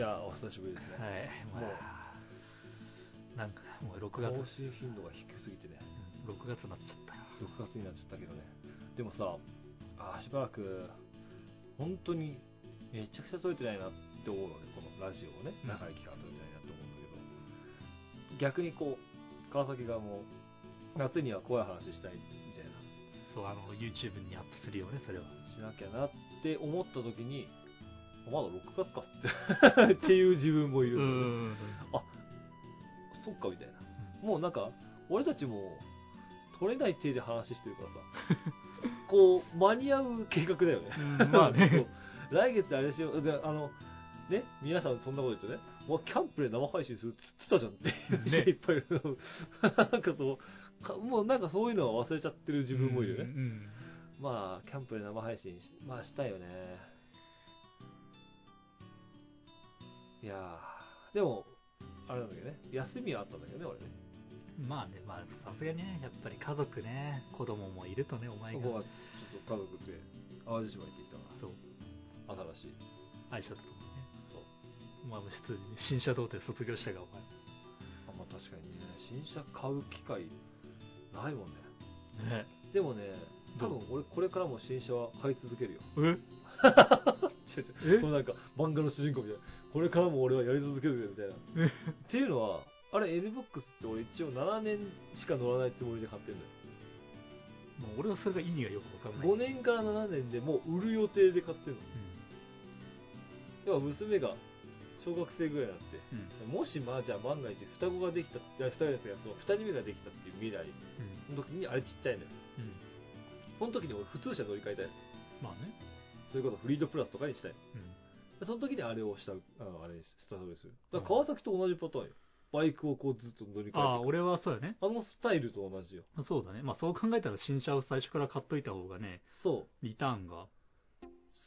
や、お久しぶりですね。はい、まあ、なんかもう6月、更新頻度が低すぎてね、うん。6月になっちゃったよ。6月になっちゃったけどね。でもさ、あーしばらく、本当にめちゃくちゃ撮れてないなって思うのね、このラジオをね、うん。長い期間撮れてないなって思うんだけど、逆にこう、川崎がもう、夏には怖い話したいみたいな、そう、あの、YouTube にアップするよね、それは。しなきゃなって思った時に、あまだ6月かって っていう自分もいる。あそっかみたいな。もうなんか、俺たちも、取れない手で話してるからさ、こう、間に合う計画だよね。うんまあね 来月あれしよう。で、あの、ね、皆さんそんなこと言うとね、もうキャンプで生配信するって言ってたじゃんってねいっぱいいる。なんかそうか、もうなんかそういうのは忘れちゃってる自分もいるよね。うんまあ、キャンプで生配信し、まあしたいよね。いやー、でも、あれなんだけどね、休みはあったんだけどね、俺ね。うんまあね、まあ、さすがにね、やっぱり家族ね、子供もいるとね、お前がここはちょっと家族で淡路島行ってきたかそう、ら、新しい。愛車とともにね。そう。まあ、普通に新車童貞卒業したが、お前。あまあ確かにね、新車買う機会ないもんね。ねでもね、多分俺これからも新車は買い続けるよ。え？このなんか漫画の主人公みたいな。これからも俺はやり続けるぜみたいな。え？っていうのは、あれ NBOX って俺一応7年しか乗らないつもりで買ってるんだよ。もう俺はそれが意味がよくわかんない。5年から7年でもう売る予定で買ってるの。要は娘が小学生ぐらいになって、うん。うん。もしまあじゃあ万が一双子ができた、いや双子ですけど、その2人目ができたっていう未来うん。の時にあれちっちゃいのよ。うん。その時に俺普通車乗り換えたいの。まあね。それこそフリードプラスとかにしたいの。うん。でその時にあれをした、あのあれにスタートでする。だから川崎と同じパターンよ。バイクをこうずっと乗り換えてああ、俺はそうやね。あのスタイルと同じよ。まあそうだね。まあそう考えたら新車を最初から買っといた方がね、そう。リターンが。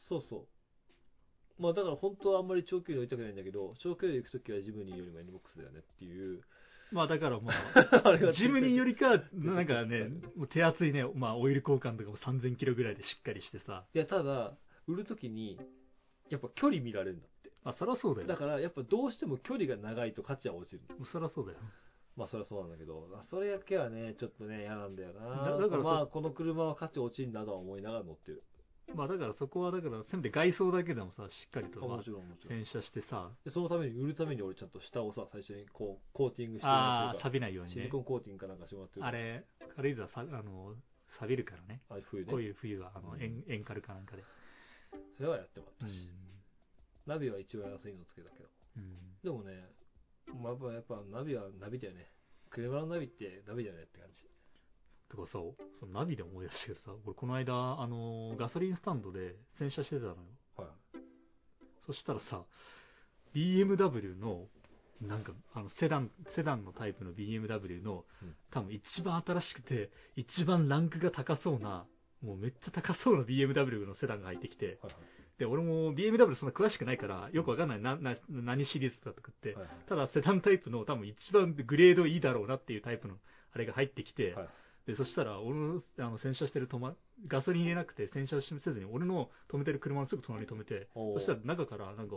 そうそう。まあだから本当はあんまり長距離乗りたくないんだけど、長距離行くときはジムニーよりも NBOX だよねっていう。まあだからま あジムニーよりか、になんかね、もう手厚いね、まあオイル交換とかも3000キロぐらいでしっかりしてさ。いや、ただ、売るときに、やっぱ距離見られるんだって。まあそりゃそうだよ。だからやっぱどうしても距離が長いと価値は落ちる。そりゃそうだよ。まあそれはそうなんだけど、あそれだけはね、ちょっとね、嫌なんだよな。だだからそまあこの車は価値落ちんだとは思いながら乗ってる。まあだからそこはだから、せめて外装だけでもさ、しっかりと、まあ。洗車してさ、でそのために売るために俺ちゃんと下をさ、最初にこう、コーティングしてもああ、錆びないようにねシリコ。ンコーティングかなんかしてもらってるあれ、軽井沢さ、あの、錆びるからね。あ冬ね。こういう冬は、あの、うんエンエンカルかなんかで。それはやってもらったし。うん。ナビは一番安いのつけたけど。うん。でもね、まあやっぱナビはナビだよね。車のナビってナビだよねって感じ。とかさ、そのナビで思い出したけどさ、俺この間、あの、ガソリンスタンドで洗車してたのよ。はい。そしたらさ、BMW の、なんか、あの、セダン、セダンのタイプの BMW のうん、多分一番新しくて、一番ランクが高そうな、もうめっちゃ高そうな BMW のセダンが入ってきて、はいで、俺も BMW そんな詳しくないから、よくわかんない。な、な、何シリーズだとかってはい。。はいただ、セダンタイプの多分一番グレードいいだろうなっていうタイプの、あれが入ってきて、はいで、そしたら、俺の、あの、洗車してる止ま、ガソリン入れなくて洗車せずに、俺の止めてる車のすぐ隣に止めて、そしたら中から、なんか、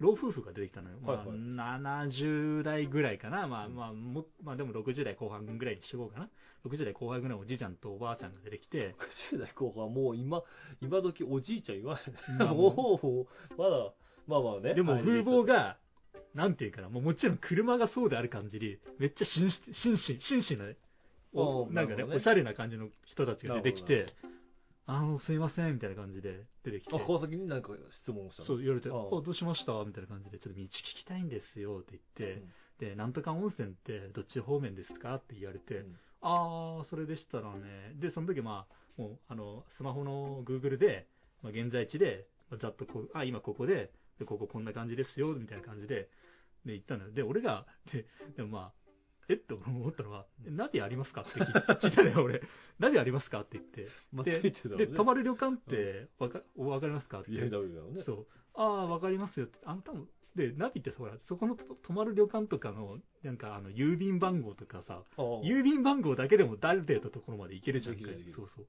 老夫婦が出てきたのよ。まあ、はいはい70代ぐらいかな。まあ、まあ、も、まあでも60代後半ぐらいにしようかな。60代後半ぐらいのおじいちゃんとおばあちゃんが出てきて、60代後半はもう今、今時おじいちゃん言わうんない。もう、まだ、まあまあね。でもはい風貌が、なんていうかな、もうもちろん車がそうである感じに、めっちゃ紳士、紳士、紳士な、おああなんかねなるほどねおしゃれな感じの人たちが出てきなて、あの、すいません、みたいな感じで出てきて、あ、川崎に何か質問をしたの？そう言われて、あどうしました？みたいな感じで、ちょっと道聞きたいんですよって言って、で、なんとか温泉ってどっち方面ですか？って言われて、うん。ああ、それでしたらね、で、その時まあ、もう、あの、スマホの Google で、まあ、現在地で、まあざっとこう、あ、今ここで、で、こここんな感じですよ、みたいな感じで、で、言ったのよ。で、俺が、で、でもまあ、え？っと思ったのは、えナビありますか？って聞いたのよ、俺。ナビありますか？って言って。まあで、で泊まる旅館って、わか、わかりますか？ってね。そう。ああ、わかりますよって。あの、多分で、ナビってほら、そこのと泊まる旅館とかの、なんかあの、郵便番号とかさ、郵便番号だけでもある程度のところまで行けるじゃんそうそう。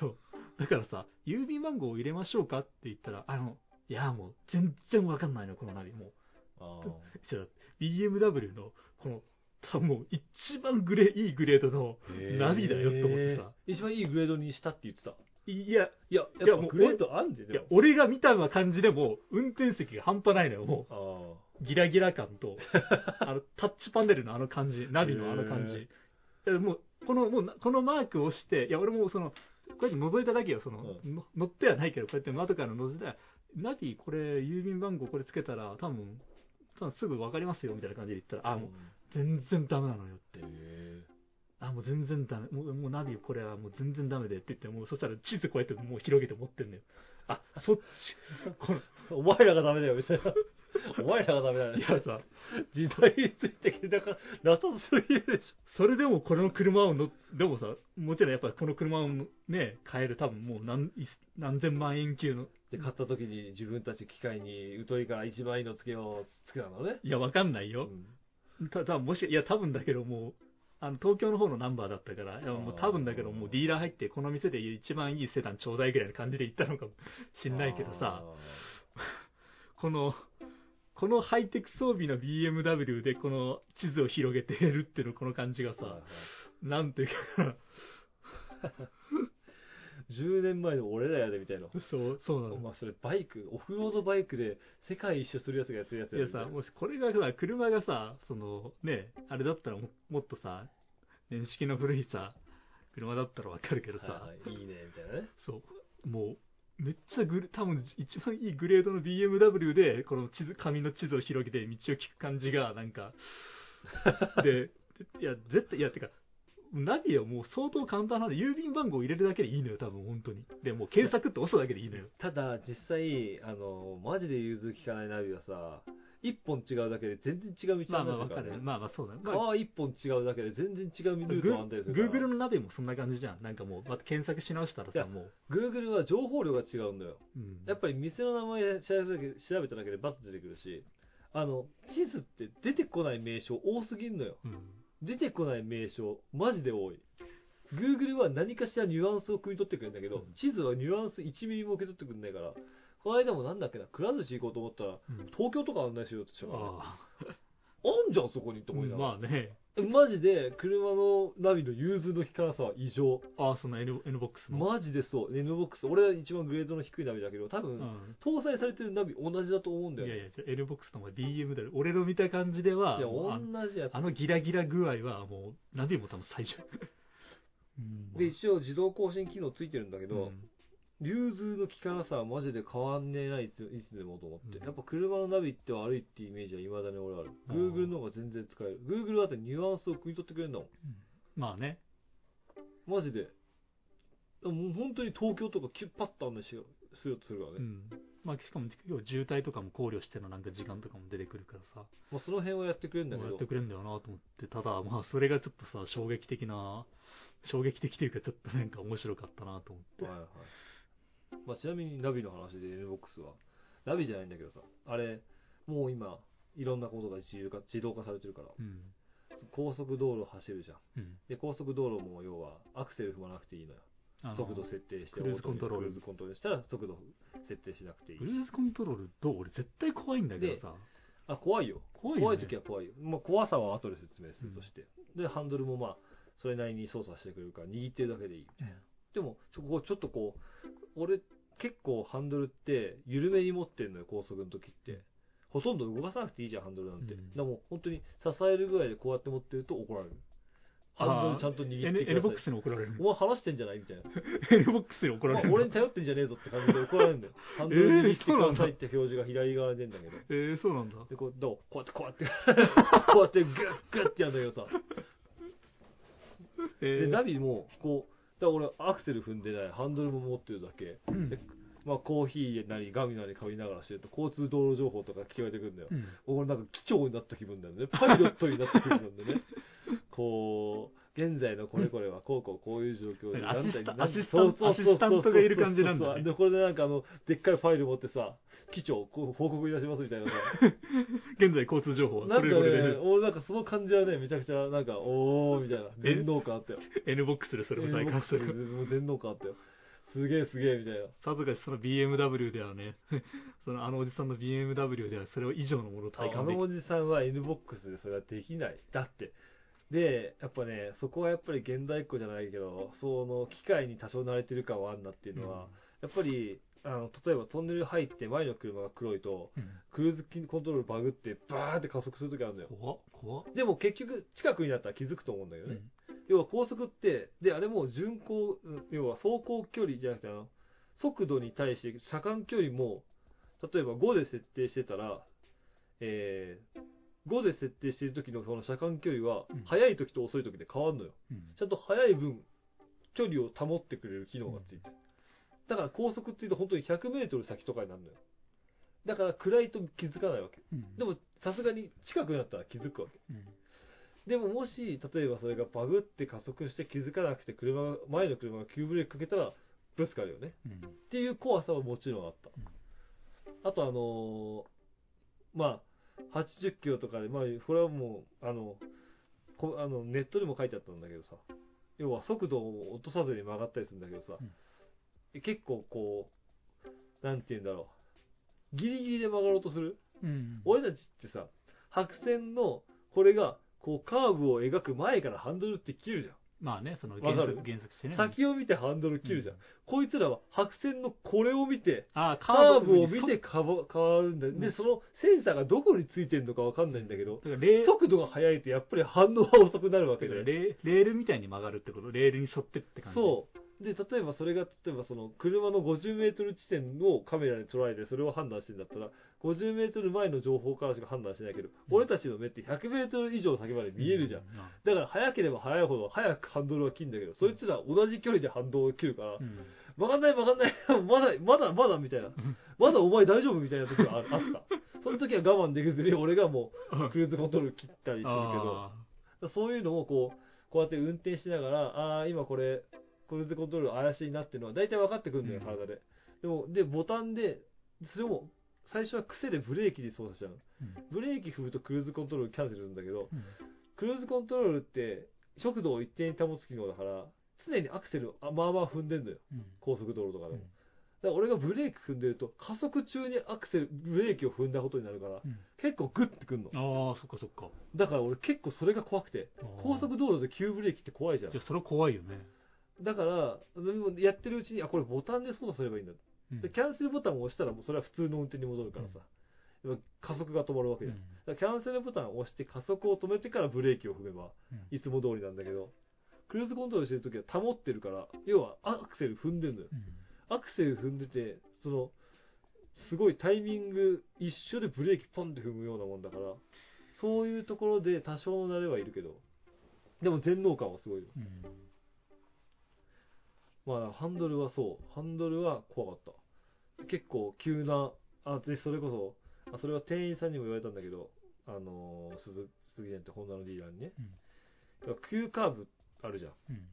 そう。だからさ、郵便番号を入れましょうかって言ったら、あの、いや、もう全然わかんないの、このナビ。もう、あじゃあ BMW の、この、多分もう一番グレいいグレードのーナビだよって思ってさ。一番いいグレードにしたって言ってた。いや、いや、いやもうやっぱグレードあんで、いや俺が見た感じでも、運転席が半端ないのよ、もあう。ギラギラ感と、あの、タッチパネルのあの感じ、ナビのあの感へじ。いやもう、この、もうな、このマークを押して、いや、俺もその、こうやって覗いただけよ、その、うの乗ってはないけど、こうやって窓から覗いたら、ナビ、これ、郵便番号これつけたら、多分、多分すぐ分かりますよ、みたいな感じで言ったら、あ、もう、全然ダメなのよって。へあ、もう全然ダメ。もう、もうナビこれはもう全然ダメでって言って、もうそしたら地図こうやってもう広げて持ってんのよ。あ、そっち。この、ーお前らがダメだよ、みたいな。お前らがダメだよ。いやさ、時代についてきてなかなさすぎるでしそれでもこの車を乗っ、でもさ、もちろんやっぱこの車をね、買える多分もう何、い何千万円級の、ょ。で、買った時に自分たち機械に疎いから一番いいのつけよう、つけたのね。いや、わかんないよ。た多分もし、いや、多分だけどもう、あの、東京の方のナンバーだったから、いやもう多分だけどもうディーラー入って、この店で一番いいセダンちょうだいぐらいの感じで行ったのかもしんないけどさ、この、このハイテク装備の BMW でこの地図を広げてるっていうの、この感じがさ。はい、なんていうか、10年前の俺らやでみたいな。そう、そうなの？まあそれバイク、オフロードバイクで世界一周するやつがやってるやついやさ、もしこれがさ、車がさ、その、ね、あれだったらももっとさ、年式の古いさ、車だったらわかるけどさ、はいはい、いいね、みたいなね。そう、もう、めっちゃグレ、多分一番いいグレードの BMW で、この地図、紙の地図を広げて道を聞く感じが、なんか、で、いや、絶対、いや、てか、ナビはもう相当簡単なんで、郵便番号を入れるだけでいいのよ、多分、本当に。で、もう検索って押すだけでいいのよ。ただ、実際、あの、マジで融通きかないナビはさ、一本違うだけで全然違う道まあまあ案内するからね。まあまあそうだね。まあ川一本違うだけで全然違うルートを案内するから。Google のナビもそんな感じじゃん。なんかもう、また検索し直したらさ、も Google は情報量が違うんだよ。う。うんやっぱり店の名前調べただけ調べただけでバッと出てくるし、あの、地図って出てこない名称多すぎんのよ。うん。出てこない名称、マジで多い。Google は何かしらニュアンスを汲み取ってくれるんだけど、うん地図はニュアンス1ミリも受け取ってくれないから、この間もなんだっけな、くら寿司行こうと思ったら、うん東京とか案内しようとしたから、あ あんじゃん、そこにってあ、思いながら。まあね。マジで、車のナビの融通の利かなさは異常。ああ、その N, N ボックスも。マジでそう。NBOX、俺は一番グレードの低いナビだけど、多分、うん。搭載されてるナビ同じだと思うんだよ。いやいや、N ボックスの方が DM だよ。俺の見た感じでは、いや、同じやつあ。のギラギラ具合はもう、ナビも多分最初。うんで、一応自動更新機能ついてるんだけど、うん融通の利かなさはマジで変わんねえないついつでもと思って、うんやっぱ車のナビって悪いっていうイメージは未だに俺ある。Google の方が全然使える。Google だってニュアンスを食い取ってくれるんだもん。まあね。マジで。もう本当に東京とかキュッパッと案内しようするとするからね。うん。まあ、しかも、要は渋滞とかも考慮してのなんか時間とかも出てくるからさ、まあ、その辺はやってくれるんだけどやって、くれるんだよなと思って、ただ、まあ、それがちょっとさ、衝撃的な、衝撃的というか、ちょっとなんか面白かったなと思って。はいはい。まあ、ちなみにナビの話で NBOX は、ナビじゃないんだけどさ、あれ、もう今、いろんなことが自由化自動化されてるから、うん。高速道路走るじゃん。うん。で、高速道路も要は、アクセル踏まなくていいのよ。速度設定して、クルーズコントロールクルーズコントロールしたら速度設定しなくていいクルーズコントロールどう俺絶対怖いんだけどさ。あ、怖いよ。怖いよ、ね。時は怖いよ。まあ、怖さは後で説明するとして。で、ハンドルもまあ、それなりに操作してくれるから、握ってるだけでいい。でも、ちょここちょっとこう、俺、結構ハンドルって緩めに持ってんのよ、高速の時って。ほとんど動かさなくていいじゃん、ハンドルなんて。うんだからもう本当に支えるぐらいでこうやって持ってると怒られる。ハンドルちゃんと握ってく N ボック。スに怒られる。お前話してんじゃない？みたいな。N ボックスに怒られる。まあ俺に頼ってんじゃねえぞって感じで怒られるんだよ。ハンドル握ってくださいって表示が左側に出るんだけど。えー、そうなんだ。で、こう、どう？こうやって、こうやって、こうやって、グッグッってやるんだけどさ。えで、ナビも、こう、だから俺、アクセル踏んでない、ハンドルも持ってるだけ。うんでまあ、コーヒーなり、ガミなり買いながらしてると、交通道路情報とか聞こえてくるんだよ。うん俺なんか機長になった気分だよね。パイロットになった気分なんでね。こう、現在のこれこれは こうこうこういう状況で、アシスタなんだアシスタントアシスタントがいる感じなんだねで、これでなんかあの、でっかいファイル持ってさ、機長、こう報告いたしますみたいなさ。現在交通情報はなんかね俺なんかその感じはね、めちゃくちゃなんか、おーみたいな、え？全能感あったよ。N ボックスでそれを再開してる。もう全能感あったよ。すげえすげえみたいな。さぞかしその BMW ではね、そのあのおじさんの BMW ではそれを以上のものを体あ感できのおじさんは NBOX でそれはできない。だって。で、やっぱね、そこはやっぱり現代っ子じゃないけど、その機械に多少慣れてる感はあんなっていうのは、やっぱり、あの、例えばトンネル入って前の車が黒いと、うん。クルーズコントロールバグってバーって加速するときあるんだよ。怖っ怖っ。でも結局近くになったら気づくと思うんだけどね。うん。要は高速って、で、あれも巡航、うん要は走行距離じゃなくて、あの、速度に対して車間距離も、例えば5で設定してたら、えー、5で設定している時のその車間距離はうん、速い時と遅い時で変わるのよ。うんちゃんと速い分、距離を保ってくれる機能がついてる。だから高速っていうと本当に100メートル先とかになるのよ。だから暗いと気づかないわけ。うんでもさすがに近くなったら気づくわけ。うんでももし、例えばそれがバグって加速して気づかなくて車が、前の車が急ブレーキかけたらぶつかるよね。うんっていう怖さはもちろんあった。あとあのーまあ、80キロとかで、まあ、これはもう、あの、こあのネットでも書いてあったんだけどさ、要は速度を落とさずに曲がったりするんだけどさ、結構こう、なんて言うんだろう、ギリギリで曲がろうとする？うん。俺たちってさ、白線の、これが、こう、カーブを描く前からハンドルって切るじゃん。まあね、そのわ原かる則原則してね。先を見てハンドル切るじゃん。うんこいつらは白線のこれを見て、ああ、カーブを見て変わ変わるんだよ。で、うんそのセンサーがどこについてるのかわかんないんだけど、だからレー速度が速いとやっぱり反応は遅くなるわけで。だからレーレールみたいに曲がるってこと？レールに沿ってって感じ。そう。で、例えばそれが、例えばその車の50メートル地点をカメラで捉えてそれを判断してんだったら、50メートル前の情報からしか判断しないけど、うん。俺たちの目って100メートル以上先まで見えるじゃん。うだから速ければ速いほど早くハンドルは切るんだけど、そいつら同じ距離でハンドルを切るから、うん。曲がんない曲がんない、まだ、まだ、まだみたいな。まだお前大丈夫みたいな時がああった。その時は我慢できずに俺がもうクルーズコントロール切ったりするけど、あそういうのをこう、こうやって運転しながら、ああー、今これ、クルーズコントロール怪しいなっていうのは大体分かってくるんだよ、うん。体で。でも、で、ボタンで、それも、最初は癖でブレーキで操作しちゃうブレーキ踏むとクルーズコントロールキャンセルするんだけど、うんクルーズコントロールって、速度を一定に保つ機能だから、常にアクセルをあまあまあ踏んでんだよ。うん高速道路とかでも。うんだから俺がブレーキ踏んでると、加速中にアクセル、ブレーキを踏んだことになるから、うん結構グッてくんの。ああ、そっかそっか。だから俺結構それが怖くて、高速道路で急ブレーキって怖いじゃんじゃ。あそれは怖いよね。だから、やってるうちに、あ、これボタンで操作すればいいんだ。うんでキャンセルボタンを押したらもうそれは普通の運転に戻るからさ。やっぱ加速が止まるわけじゃん。だからキャンセルボタンを押して加速を止めてからブレーキを踏めば、うんいつも通りなんだけど、クルーズコントロールしてるときは保ってるから、要はアクセル踏んでるのよ。うんアクセル踏んでて、その、すごいタイミング一緒でブレーキポンって踏むようなもんだから、そういうところで多少の慣れはいるけど、でも全能感はすごいよ。うんまあ、ハンドルはそう。ハンドルは怖かった。結構急な、あ、で、それこそ、あそれは店員さんにも言われたんだけど、あのー、鈴鈴木園ってホンダのディーラーにね、急カーブあるじゃん。うん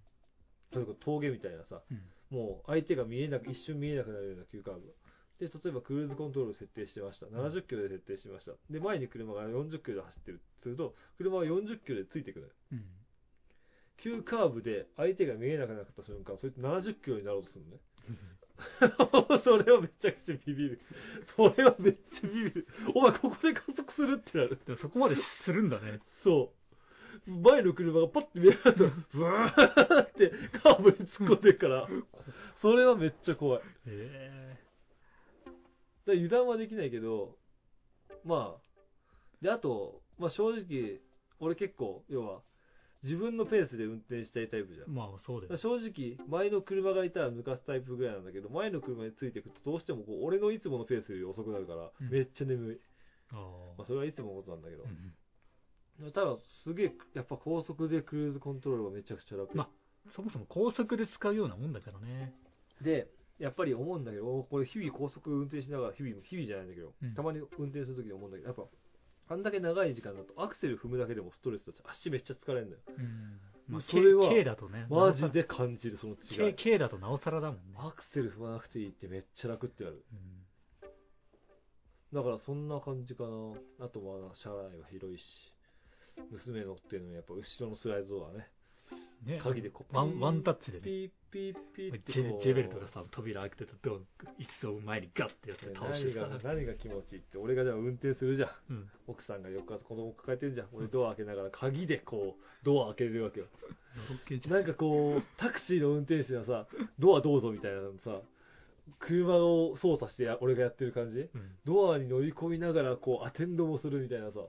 それこそ峠みたいなさ、うんもう相手が見えなく、一瞬見えなくなるような急カーブ。で、例えばクルーズコントロール設定してました。70キロで設定しました。で、前に車が40キロで走ってる。すると、車は40キロでついてくる。うん急カーブで相手が見えなくなった瞬間、そいつ70キロになろうとするのね。それはめちゃくちゃビビる。それはめっちゃビビる。お前ここで加速するってなる。でもそこまでするんだね。そう。前の車がパッて見えると、ブワーってカーブに突っ込んでるから、それはめっちゃ怖い。だかへら油断はできないけど、まあ、で、あと、まあ正直、俺結構、要は、自分のペースで運転したいタイプじゃんえ。。まあそうだよ。正直、前の車がいたら抜かすタイプぐらいなんだけど、前の車についていくと、どうしてもこう俺のいつものペースより遅くなるから、うんめっちゃ眠い。あまあ、それはいつものことなんだけどあ。う。んただ、すげえ、やっぱ高速でクルーズコントロールがめちゃくちゃ楽。まそもそも高速で使うようなもんだからね。で、やっぱり思うんだけど、これ日々高速運転しながら、日々、日々じゃないんだけど、うんたまに運転するときに思うんだけど、やっぱ、あんだけ長い時間だとアクセル踏むだけでもストレスだし、足めっちゃ疲れるんだよ。うん。まあ、それは K, K だとね。マジで感じる、その違 K, い。K だとなおさらだもんね。アクセル踏まなくていいってめっちゃ楽ってなる。うんだからそんな感じかな。あとまあ、車内は広いし、娘乗ってるのにやっぱ後ろのスライドドアね。ね鍵でこうワンワンタッチでねピーピーピーってジェジェベルとかさ、扉開けてたドア、椅子を前にガッてやって倒してさ何が、何が気持ちいいって俺がじゃあ運転するじゃんうん。奥さんが横から子供抱えてるじゃん俺ドア開けながら鍵でこうドア開けれるわけよなんかこうタクシーの運転手がさドアどうぞみたいなのさ車を操作してや俺がやってる感じうんドアに乗り込みながらこうアテンドもするみたいなさ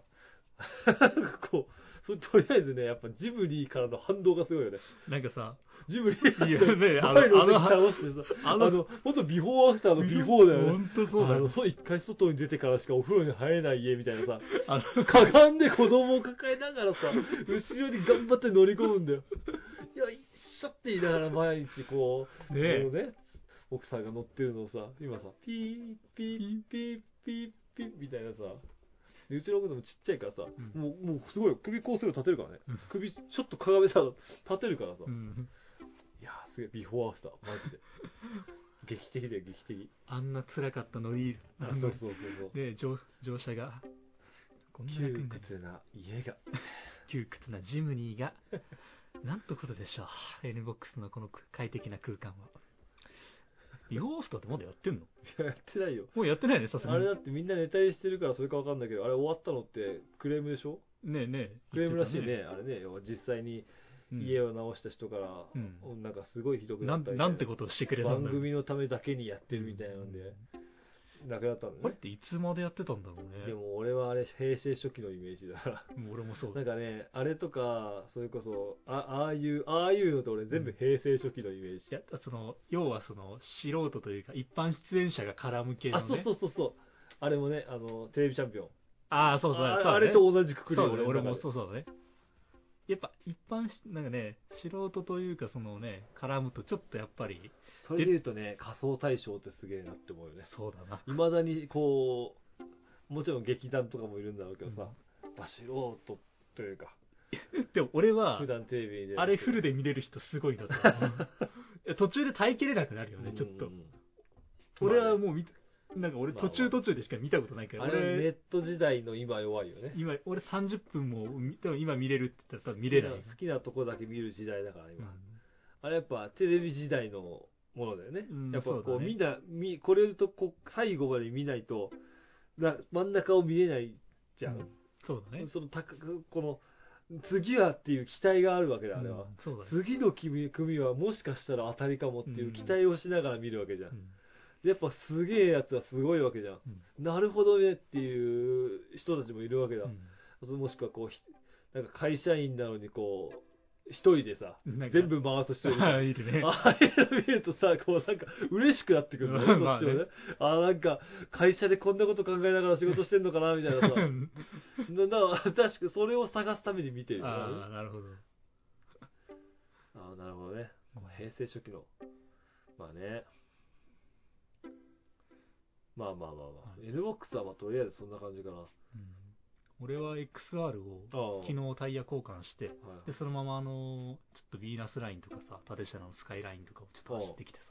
こうそれとりあえずねやっぱジブリからの反動がすごいよねなんかさ、ジブリいやねあのあの倒してさあのあのほんとビフォーアフターのビフォーだよね。そうだよあの。そう一回外に出てからしかお風呂に入れない家みたいなさ。あのかがんで子供を抱えながらさ、後ろに頑張って乗り込むんだよ。いや、一緒って言いながら毎日こう、ねね、奥さんが乗ってるのをさ、今さ、ピー、ピー、ピー、ピー、ピーみたいなさ、でうちの奥さんもちっちゃいからさ、うん。もう、もうすごい首こうすると立てるからね。うん。首ちょっとかがめたら立てるからさ。うんすげえ、ビフォーアフター、マジで。劇的だよ、劇的。あんな辛かったのに、あそうそうそうそう。ね乗乗車が、こんな窮屈な家が。窮屈なジムニーが、なんとことでしょう。NBOX のこの快適な空間は。ビフォーアフターってまだやってんの？いや、やってないよ。もうやってないね、さすがに。あれだってみんなネタにしてるからそれかわかんないけど、あれ終わったのってクレームでしょ？ねえねえ。クレームらしい言ってね、あれね、実際に。家を直した人から、うん。なんかすごいひどくななんったな。んてことをしてくれたんだ。番組のためだけにやってるみたいなんで、亡くなったんだね。これっていつまでやってたんだろうね。でも俺はあれ、平成初期のイメージだから。俺もそうなんかね、あれとか、それこそ、あああいう、ああいうのと俺全部平成初期のイメージ。いやその要はその素人というか一般出演者が絡む系のあ、そうねそうそうそう。あれもね、あの、テレビチャンピオン。ああそうそう。あそうだね。あれと同じくくりね。俺もそうそうだねやっぱ一般しなんかね素人というかそのね絡むとちょっとやっぱりそれで言うとね、仮想大賞ってすげえなって思うよね。そうだな。いまだにこう、もちろん劇団とかもいるんだろうけどさ、まあ素人というか、でも俺は普、段テレビに出るあれフルで見れる人すごいなと思う。い や途中で耐えきれなくなるよね、ちょっと。俺はもう見た、なんか俺途中途中でしか見たことないから、あれネ俺、ット時代の今弱いよね。今、俺30分も見、でも今見れるって言ったら多分見れない。好きなとこだけ見る時代だからうん今。あれやっぱテレビ時代のものだよね。うんやっぱこう、みんな、みこれとこう最後まで見ないと、な真ん中を見れないじゃん。うんそうだね。その高く、この、次はっていう期待があるわけだ、あれは。うんそうだね。次の組組はもしかしたら当たりかもっていう期待をしながら見るわけじゃん。やっぱすげえやつはすごいわけじゃん。うんなるほどねっていう人たちもいるわけだ。うんそもしくはこうひ、なんか会社員なのにこう、一人でさ、全部回す人いるじゃん ああ、いるね。ああいうの見るとさ、こうなんか嬉しくなってくるんだよね、まあねこっちもね。ああ、なんか会社でこんなこと考えながら仕事してんのかな、みたいなさ。うんな な確かそれを探すために見てるああ、なるほど。ああ、なるほどね。まあ平成初期の。まあね。まあまあまあまあ。NBOX はまあとりあえずそんな感じかな。うん俺は XR を昨日タイヤ交換して、はいで、そのままあの、ちょっとヴィーナスラインとかさ、縦車のスカイラインとかをちょっと走ってきてさ、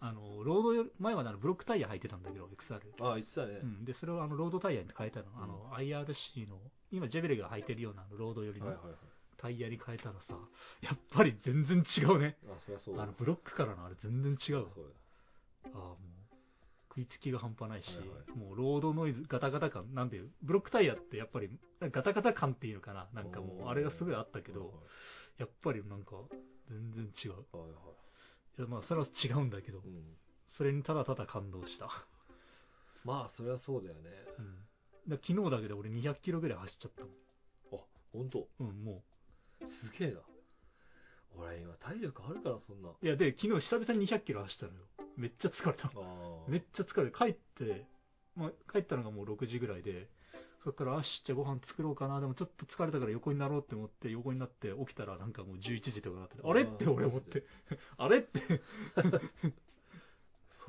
あの、ロード前まであのブロックタイヤ履いてたんだけど、XR。ああ、言ってたね。うん、で、それをあのロードタイヤに変えたの。あの、IRC の、今ジェベレが履いてるようなロード寄りの。タイヤに変えたらさ、やっぱり全然違うね。あ、そりゃそうだ。あの、ブロックからのあれ全然違うわ。そうああ、もう、食いつきが半端ないし、はいはいもうロードノイズ、ガタガタ感、なんていう、ブロックタイヤってやっぱり、ガタガタ感っていうのかな、だなんかもう、あれがすごいあったけど、はいやっぱりなんか、全然違う。いはいはい。や、まあ、それは違うんだけどう、ん。それにただただ感動した。まあ、そりゃそうだよね。うん。昨日だけで俺200キロぐらい走っちゃったもん。あ、ほんと。うん、もすげえな。俺今体力あるから、そんな。う。いや、で、昨日久々に200キロ走ったのよ。めっちゃ疲れた。ああ。めっちゃ疲れて、帰って、まあ、帰ったのがもう6時ぐらいで、そっから、あし、じゃあご飯作ろうかな、でもちょっと疲れたから横になろうって思って、横になって起きたらなんかもう11時とかなってて、あれって俺思って、あれって、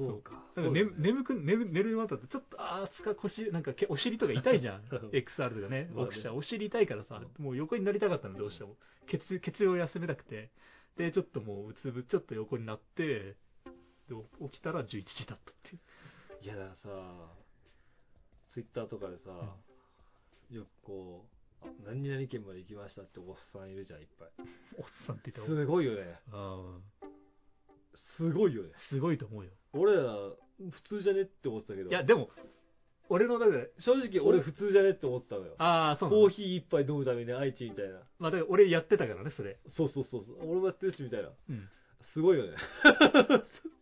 そうか。ね、眠く、寝る、寝るようになったちょっと、あー、すか、腰、なんかけ、お尻とか痛いじゃん。XR とかね、まあね奥者、お尻痛いからさ、もう横になりたかったの、どうしても。血、血流を休めたくて。で、ちょっともう、うつぶ、ちょっと横になって、で、起きたら11時だったっていう。いやだからさ、ツイッターとかでさ、よくこう、あ何々県まで行きましたっておっさんいるじゃん、いっぱい。おっさんって言ったらすごいよね。あすごいよね。ーすごいと思うよ。俺ら、普通じゃねって思ってたけど。いや、でも、俺の、だから、正直俺普通じゃねって思ってたのよ。ああ、そうなのコーヒー一杯飲むために愛知みたいな。まあ、だから俺やってたからね、それ。そうそうそうそう。俺もやってるしみたいな。うん。すごいよね。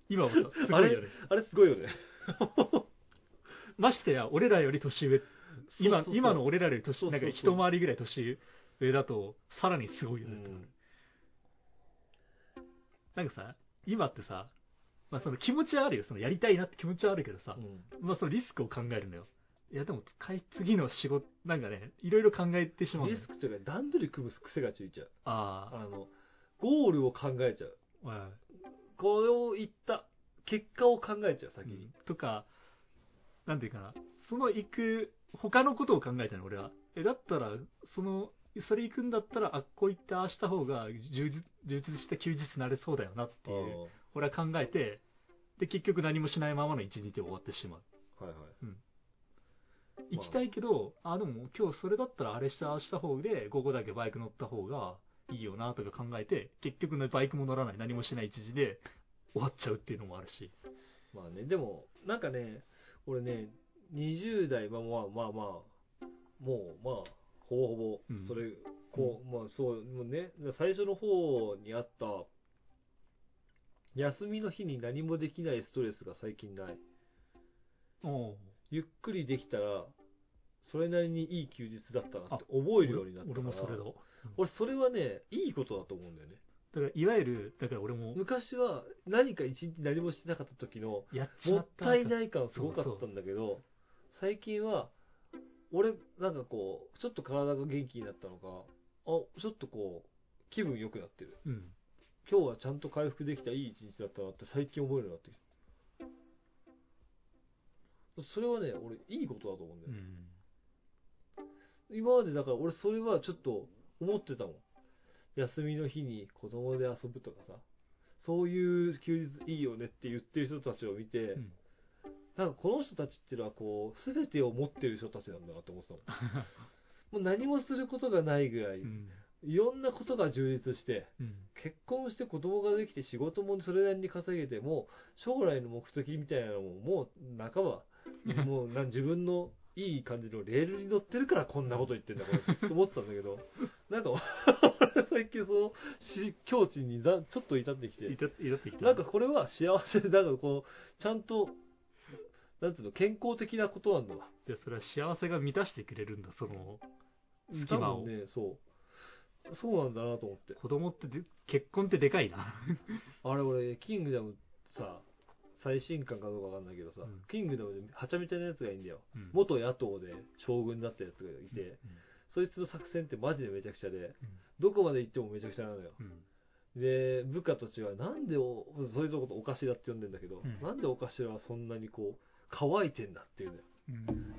今もさ、すごいよね。あれすごいよね。ましてや、俺らより年上、今そうそうそう今の俺らより年、そうそうそうなんか一回りぐらい年上だと、さらにすごいよね、うんなんかさ、今ってさ、まあその気持ちはあるよ、そのやりたいなって気持ちはあるけどさ、うんまあそのリスクを考えるのよ。いやでも、次の仕事、なんかね、いろいろ考えてしまうリスクというか段取り組む癖がついちゃう。ああの、ゴールを考えちゃう。あ、はいこれを言った、結果を考えちゃう、先に。うんとか、なんていうかな、その行く、他のことを考えちゃうの、俺は。え、だったら、その、それ行くんだったら、あっこ行ってああした方が充実充実した休日になれそうだよなっていう、俺は考えて、で、結局何もしないままの一日で終わってしまう。はいはい。行きたいけど、あ、でも今日それだったらあれした、ああした方で、午後だけバイク乗った方がいいよなとか考えて、結局ね、バイクも乗らない、何もしない一時で終わっちゃうっていうのもあるし。まあね、でも、なんかね、俺ね、20代、まあまあまあまあ、もうまあ、ほぼほぼうん、それ、こう、まあそう、もうね、最初の方にあった、休みの日に何もできないストレスが最近ない。おゆっくりできたら、それなりにいい休日だったなって思えるようになった。俺もそれだ。俺、それはね、いいことだと思うんだよね。だから、いわゆる、だから俺も、昔は何か一日何もしてなかった時の、やっちもったいない感すごかったんだけど、最近は、俺、なんかこう、ちょっと体が元気になったのか、あ、ちょっとこう、気分良くなってる。うん。今日はちゃんと回復できたいい一日だったなって最近思えるようになってきた。それはね、俺、いいことだと思うんだよ。うん。今までだから俺それはちょっと思ってたもん。休みの日に子供で遊ぶとかさ、そういう休日いいよねって言ってる人たちを見て、うんなんかこの人たちっていうのはこう、すべてを持ってる人たちなんだなって思ってたもん。もう何もすることがないぐらい、うん。いろんなことが充実して、うん。結婚して子供ができて仕事もそれなりに稼げて、もう将来の目的みたいなのももう半ば、もうなん自分のいい感じのレールに乗ってるからこんなこと言ってんだ、この人って思ってたんだけど、なんか俺最近そのし境地にざちょっと至ってきて、いた、いたってきた。なんかこれは幸せで、なんかこう、ちゃんと、なんていうの、健康的なことなんだわ。で、それは幸せが満たしてくれるんだ、その、隙多間を分ね、そう。そうなんだなと思って。子供ってで、結婚ってでかいな。あれ俺、キングダムさ、最新刊かどうかわかんないけどさ、うんキングダムではちゃめちゃなやつがいいんだよ。うん元野党で将軍になったやつがいて、そいつの作戦ってマジでめちゃくちゃで、どこまで行ってもめちゃくちゃなのよ。うん。うん。で、部下たちはなんでお、そいつのことお頭って呼んでんだけど、うんなんでお頭はそんなにこう、乾いてんだっていうね。う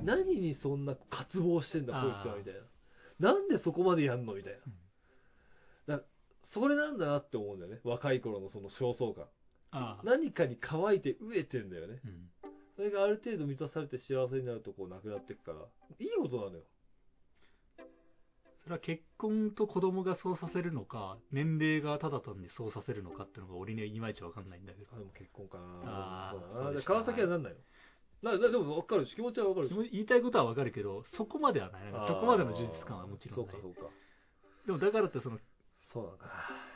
ん。何にそんな渇望してんだ、こいつは、みたいな。なんでそこまでやんのみたいな。だそれなんだなって思うんだよね。若い頃のその焦燥感。ああ。何かに乾いて飢えてんだよね。うん。それがある程度満たされて幸せになるとこうなくなっていくから、いいことなのよ。それは結婚と子供がそうさせるのか、年齢がただ単にそうさせるのかっていうのが俺にはいまいちわかんないんだけどあ、。でも結婚かな。あーそうだな。そうでしたで川崎はなんないの？ななでも分かるし、気持ちは分かるし。言いたいことはわかるけど、そこまではない。なんかそこまでの充実感はもちろんないそうか、。そうか。でもだからってその、そうなのか。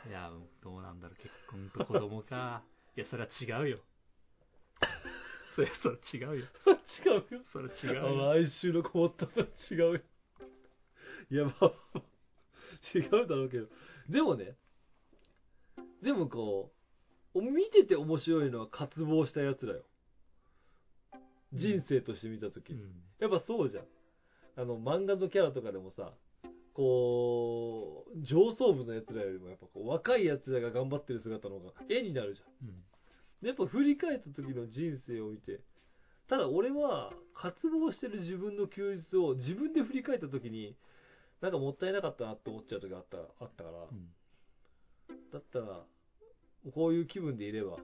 いや、どうなんだろう、結婚と子供か。いや、それは違うよ。それ、それ違うよ。違うよ。それ違うあよ。来週のこもったのは違うよ。いや、まあ、違うだろうけど。でもね、でもこう、見てて面白いのは渇望したやつだよ。人生として見たとき、うん。やっぱそうじゃん。あの、漫画のキャラとかでもさ、こう、上層部のやつらよりも、やっぱこう、若いやつらが頑張ってる姿の方が絵になるじゃん。うん。でやっぱ振り返った時の人生を見て、ただ俺は、渇望してる自分の休日を自分で振り返った時に、なんかもったいなかったなって思っちゃう時があった、あったから、うんだったら、こういう気分でいれば、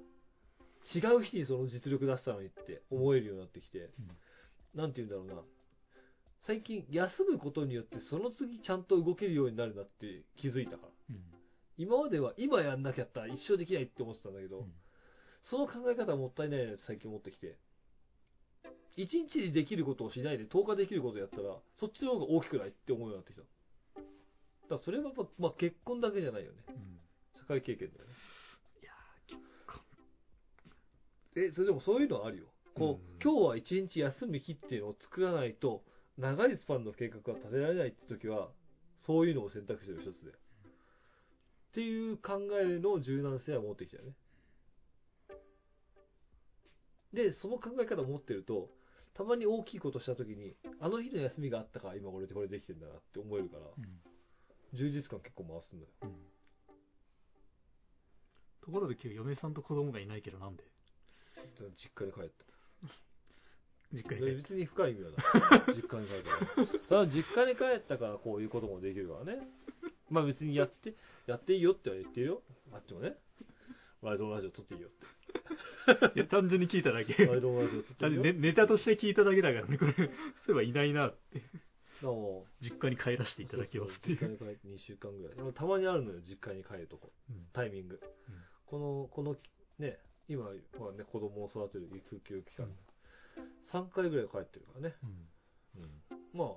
違う日にその実力出したのにって思えるようになってきて、なんて言うんだろうな。最近休むことによってその次ちゃんと動けるようになるなって気づいたから。うん。今までは今やんなきゃったら一生できないって思ってたんだけど、うんその考え方はもったいないなって最近思ってきて、1日にできることをしないで10日できることをやったら、そっちの方が大きくないって思うようになってきた。だからそれはまあ、まあ、結婚だけじゃないよね。うん。社会経験だよね。いやー結構え、それでもそういうのはあるよ。こう、うん今日は一日休む日っていうのを作らないと、長いスパンの計画が立てられないって時は、そういうのを選択肢の一つで。っていう考えの柔軟性は持ってきたよね。で、その考え方を持ってると、たまに大きいことした時に、あの日の休みがあったから今俺これできてんだなって思えるから、うん。充実感結構回すんだよ。うん。ところで今日嫁さんと子供がいないけどなんで？実家に帰った。実家に帰っ別に深い意味はない。実家に帰ったから。ただ実家に帰ったからこういうこともできるからね。まあ別にやって、やっていいよっては言ってるよ。あっちもね。ワイドラジオ撮っていいよって。いや、単純に聞いただけ。ワイドラジオ撮っていいよ。ネネタとして聞いただけだからね、これ、そういえばいないなって。だからもう実家に帰らせていただきますっていう。そうそう実家に帰って2週間ぐらい。でもたまにあるのよ、実家に帰るとこ。うんタイミング。この、この、ね、今はね、子供を育てる育休期間。3回ぐらい帰ってるからね。うんうん。まあ、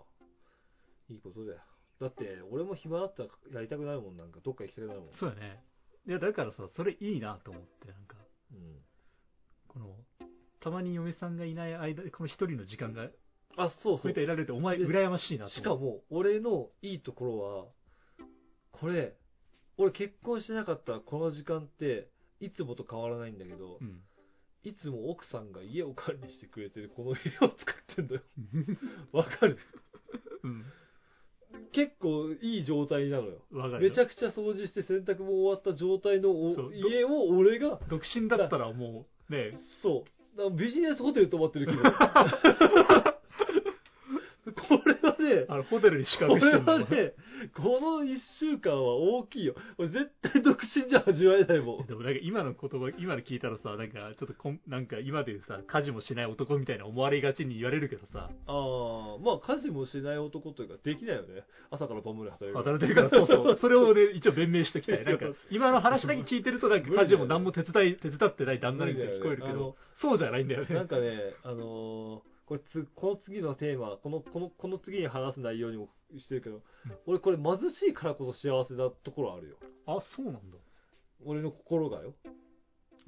いいことだよ。だって、俺も暇だったらやりたくなるもんなんか、どっか行きたくなるもん。そうだね。いや、だからさ、それいいなと思って、なんか、うん。この、たまに嫁さんがいない間、この一人の時間が、あ、そうそうこういった。得られると、お前、で羨ましいな。しかも、俺のいいところは、これ、俺結婚してなかったらこの時間って、いつもと変わらないんだけど、うん。いつも奥さんが家を管理してくれてるこの家を使ってんだよ。わかる？うん。結構いい状態なのよ。わかるよ。めちゃくちゃ掃除して洗濯も終わった状態の家を俺が、独身だったらもう、ね、そう。ビジネスホテル泊まってる気分。これはね、あの、ホテルに宿これ泊してんだもんはね、この一週間は大きいよ。俺絶対独身じゃ味わえないもん。でもなんか今の言葉、今の聞いたらさ、なんかちょっとこん、なんか今でさ、家事もしない男みたいな思われがちに言われるけどさ、ああ、まあ家事もしない男というかできないよね。朝から晩まで働いて働いてるから、そうそう。それをね、一応弁明しておきたい。なんか、今の話だけ聞いてると、なんか家事も何も手伝い、手伝ってない旦那みたいに聞こえるけど、そうじゃないんだよね。なんかね、あのーこれつ、この次のテーマ、この、この、この次に話す内容にもしてるけど、俺これ貧しいからこそ幸せなところあるよ。あ、そうなんだ。俺の心がよ。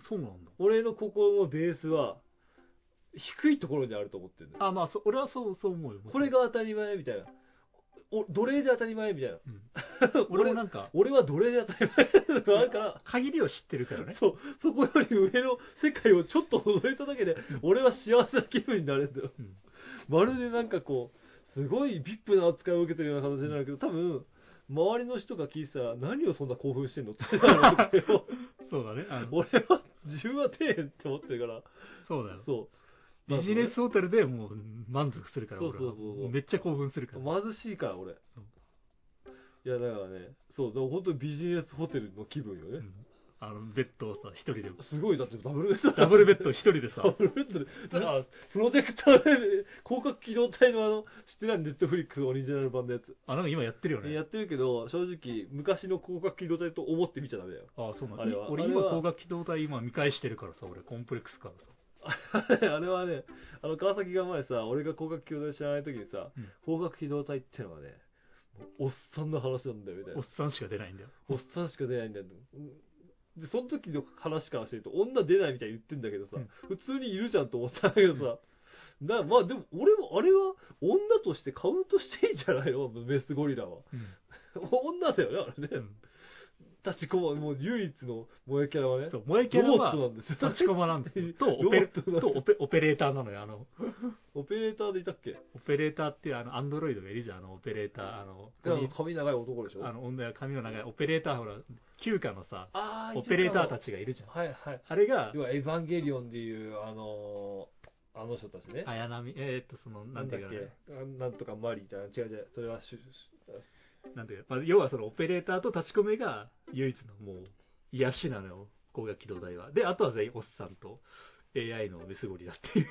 そうなんだ。俺の心のベースは、低いところにあると思ってるんだよ。あ、まあ、そ俺はそう、そう思うよ。これが当たり前みたいな。お奴隷で当たり前みたいな。うん、俺もなんか、俺は奴隷で当たり前なのがあるから、限りを知ってるからね。そう、そこより上の世界をちょっと覗いただけで、俺は幸せな気分になれるんだよ。うん。まるでなんかこう、すごい VIP な扱いを受けてるような形になるけど、多分、周りの人が聞いてたら、何をそんな興奮してんのってなるけど、そうだね。あの俺は、自分は底辺って思ってるから、そうだよ。そう。ビジネスホテルでもう満足するから、そうそうそうそうめっちゃ興奮するから。貧しいから、俺。いや、だからね、そう、だから本当にビジネスホテルの気分よね。うんあの、ベッドをさ、一人で、すごい、だってダブルベッドダブルベッド一人でさダ、ブルベッドで、だから、プロジェクターで、広角機動隊のあの、知ってないネットフリックスオリジナル版のやつ。あ、なんか今やってるよね。やってるけど、正直、昔の広角機動隊と思って見ちゃダメだよ。あそうなんだあれは。俺あれは今光学機動隊今見返してるからさ、俺コンプレックスからさ。あれはね、あの、川崎が前さ、俺が広角機動隊知らない時にさ、うん広角機動隊ってのはね、おっさんの話なんだよ、みたいなおっ。さんしか出ないんだよ。おっさんしか出ないんだよ。うんで、その時の話からしてると、女出ないみたいに言ってんだけどさ、うん普通にいるじゃんと思ってたんだけどさ、なまあでも、俺は、あれは、女としてカウントしていいんじゃないの？メスゴリラは。女だよね、あれね。うん立ちこま、もう唯一の萌えキャラはね。そう、萌えキャラロボッはトなんですよ。立ちこまなんですよ。と、オペレとオペオペレーターなのよ。あの、オペレーターでいたっけ？オペレーターっていうあの、アンドロイドがいるじゃん、あの、オペレーター。あの、髪長い男でしょ？あの、女や髪の長い、オペレーター、ほら、休暇のさ、あオペレーターたち。ちがいるじゃん。はいはい。あれが要、は、エヴァンゲリオンでいう、あのー、あの人たちね。綾波、えーっと、その、なんていうかね、なんとかマリーじゃん。違う違う。それはしゅ、なんていうか、まあ、要はそのオペレーターと立ち込めが唯一のもう癒しなのよ、光学機動隊は。で、あとは全員おっさんと AI のメスゴリラっていう。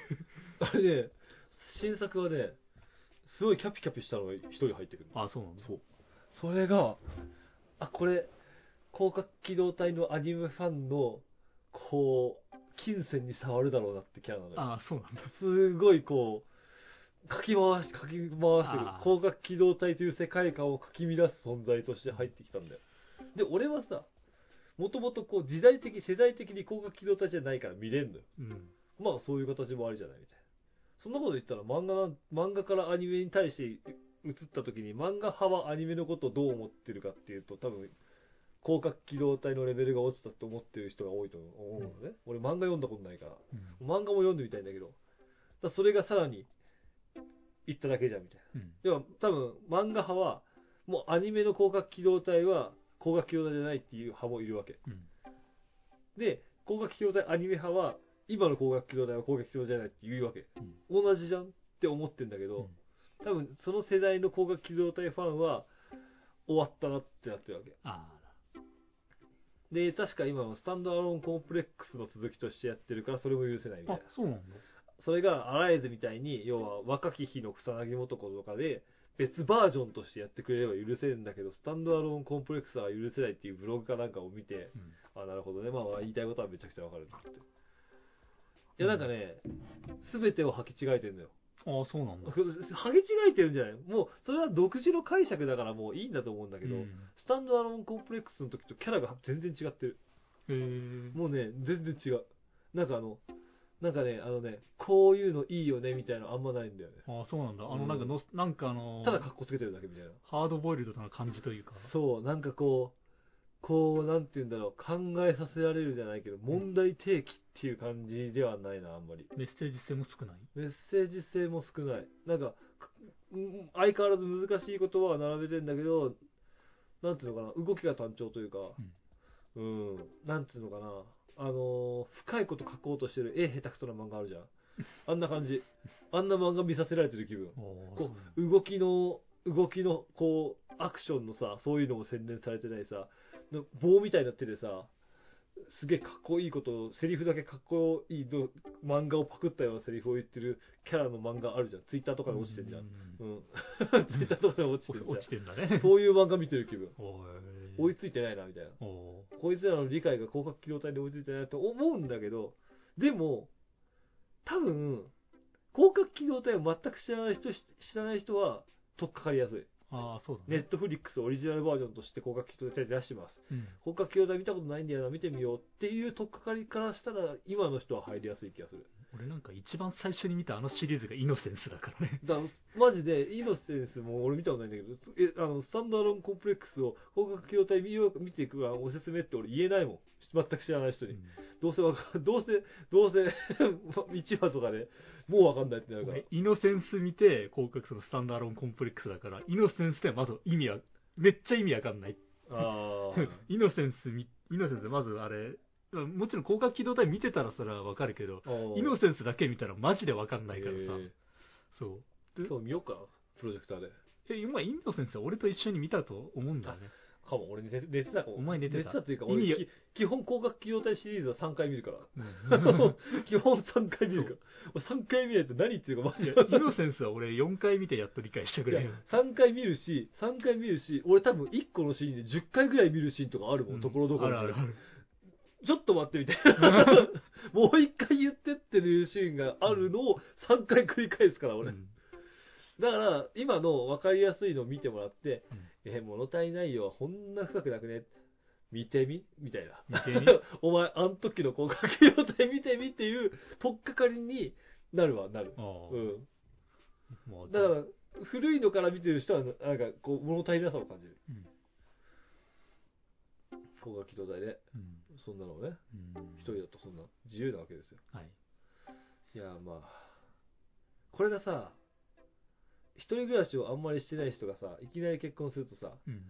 あれね、新作はね、すごいキャピキャピしたのが一人入ってくる。あ、そうなんだ。そう。それが、あ、これ、広角機動隊のアニメファンの、こう、金銭に触るだろうなってキャラなのよ。あ、そうなんだ。すごいこう、かき回し、かき回してるあー。広角機動隊という世界観をかき乱す存在として入ってきたんだよ。で、俺はさ、もともとこう時代的、世代的に広角機動隊じゃないから見れんのよ。うん。まあそういう形もありじゃないみたいな。そんなこと言ったら漫画な、漫画からアニメに対して移った時に漫画派はアニメのことをどう思ってるかっていうと多分、広角機動隊のレベルが落ちたと思ってる人が多いと思うのね。俺漫画読んだことないから。うん。漫画も読んでみたいんだけど、それがさらに言っただけじゃんみたいな。うん。でも多分漫画派は、もうアニメの広角機動隊は広角機動隊じゃないっていう派もいるわけ。うん。で、広角機動隊アニメ派は、今の広角機動隊は広角機動隊じゃないって言うわけ。うん。同じじゃんって思ってんだけど、うん多分その世代の広角機動隊ファンは、終わったなってなってるわけ。あで、確か今のスタンドアローンコンプレックスの続きとしてやってるから、それも許せないみあ。あたいな。、そうなんだ。それが、アライズみたいに、要は若き日の草薙素子とかで、別バージョンとしてやってくれれば許せるんだけど、スタンドアローンコンプレックスは許せないっていうブログかなんかを見て、うん。あ、なるほどね。まあ、言いたいことはめちゃくちゃわかるなって。いや、なんかね、すべてを履き違えてるのよ。ああ、そうなんだ。履き違えてるんじゃない？もう、それは独自の解釈だからもういいんだと思うんだけど、うんスタンドアローンコンプレックスの時とキャラが全然違ってる。へえ。もうね、全然違う。なんかあの、なんかね、あのね、こういうのいいよねみたいなのあんまないんだよね。ああ、そうなんだ。あの、うんなんかの、なんかあの、ただ格好つけてるだけみたいな。ハードボイルドな感じというか。そう、なんかこう、こう、なんて言うんだろう、考えさせられるじゃないけど、問題提起っていう感じではないな、あんまり。メッセージ性も少ない？メッセージ性も少ない。なんか、相変わらず難しい言葉は並べてんだけど、なんていうのかな、動きが単調というか、うん、なんていうのかな、あのー深いこと書こうとしてる絵下手くそな漫画あるじゃん。あんな感じ。あんな漫画見させられてる気分。こう、動きの、動きの、こう、アクションのさ、そういうのも洗練されてないさ、の棒みたいな手でさ、すげえかっこいいことを、セリフだけかっこいいど漫画をパクったようなセリフを言ってるキャラの漫画あるじゃん。ツイッターとかで落ちてんじゃん。ううん。ツイッターとかで落ちてるじ 落ちてんだねゃん。。そういう漫画見てる気分。お追いついてないな、みたいな。おこいつらの理解が広角機動隊で追いついてないと思うんだけど、でも、多分、広角機動隊を全く知らない人、知らない人は、とっかかりやすい。ああ、そうだね。ネットフリックスオリジナルバージョンとして広角機動隊出してます。うん。広角機動隊見たことないんだよな、見てみようっていうとっかかりからしたら、今の人は入りやすい気がする。俺なんか一番最初に見たあのシリーズがイノセンスだからね。だマジで、イノセンスも俺見たことないんだけど、えあのスタンドアローンコンプレックスを広角機動隊見よう見ていくわ、おすすめって俺言えないもん。全く知らない人に。どうせわか、どうせ、どうせ、1話とかでもうわかんないってなるから俺。イノセンス見て、広角そのスタンダーロンコンプレックスだから、イノセンスってまず意味は、めっちゃ意味わかんない。あ イノセンスみ、イノセンスまずあれ、もちろん広角機動隊見てたらそれはわかるけど、あ。イノセンスだけ見たらマジでわかんないからさ。そう。今日見ようかな、プロジェクターで。え、今、イノセンスは俺と一緒に見たと思うんだよね。かも、俺寝て寝てたかも。お前寝てたっていうか、俺、き基本広角機動隊シリーズは3回見るから。うん 基本3回見るから。俺3回見ないと何言ってるかマジで。イノセンスは俺4回見てやっと理解してくれる。3回見るし、3回見るし、俺多分1個のシーンで10回ぐらい見るシーンとかあるもん、ところどころであるあるある。ちょっと待ってみたいな。もう一回言ってってるシーンがあるのを3回繰り返すから、俺。うんだから、今の分かりやすいのを見てもらって、え、物足りないよ、こんな深くなくね。見てみ？みたいな。見てみ？お前、あの時の広角機動隊見てみっていう、とっかかりになるわ、なる。うん。だから、古いのから見てる人は、なんか、こう、物足りなさを感じる。うん広角機動隊で、うんそんなのをね、うん一人だとそんな自由なわけですよ。はい。いや、まあ、これがさ、一人暮らしをあんまりしてない人がさ、いきなり結婚するとさ、うん。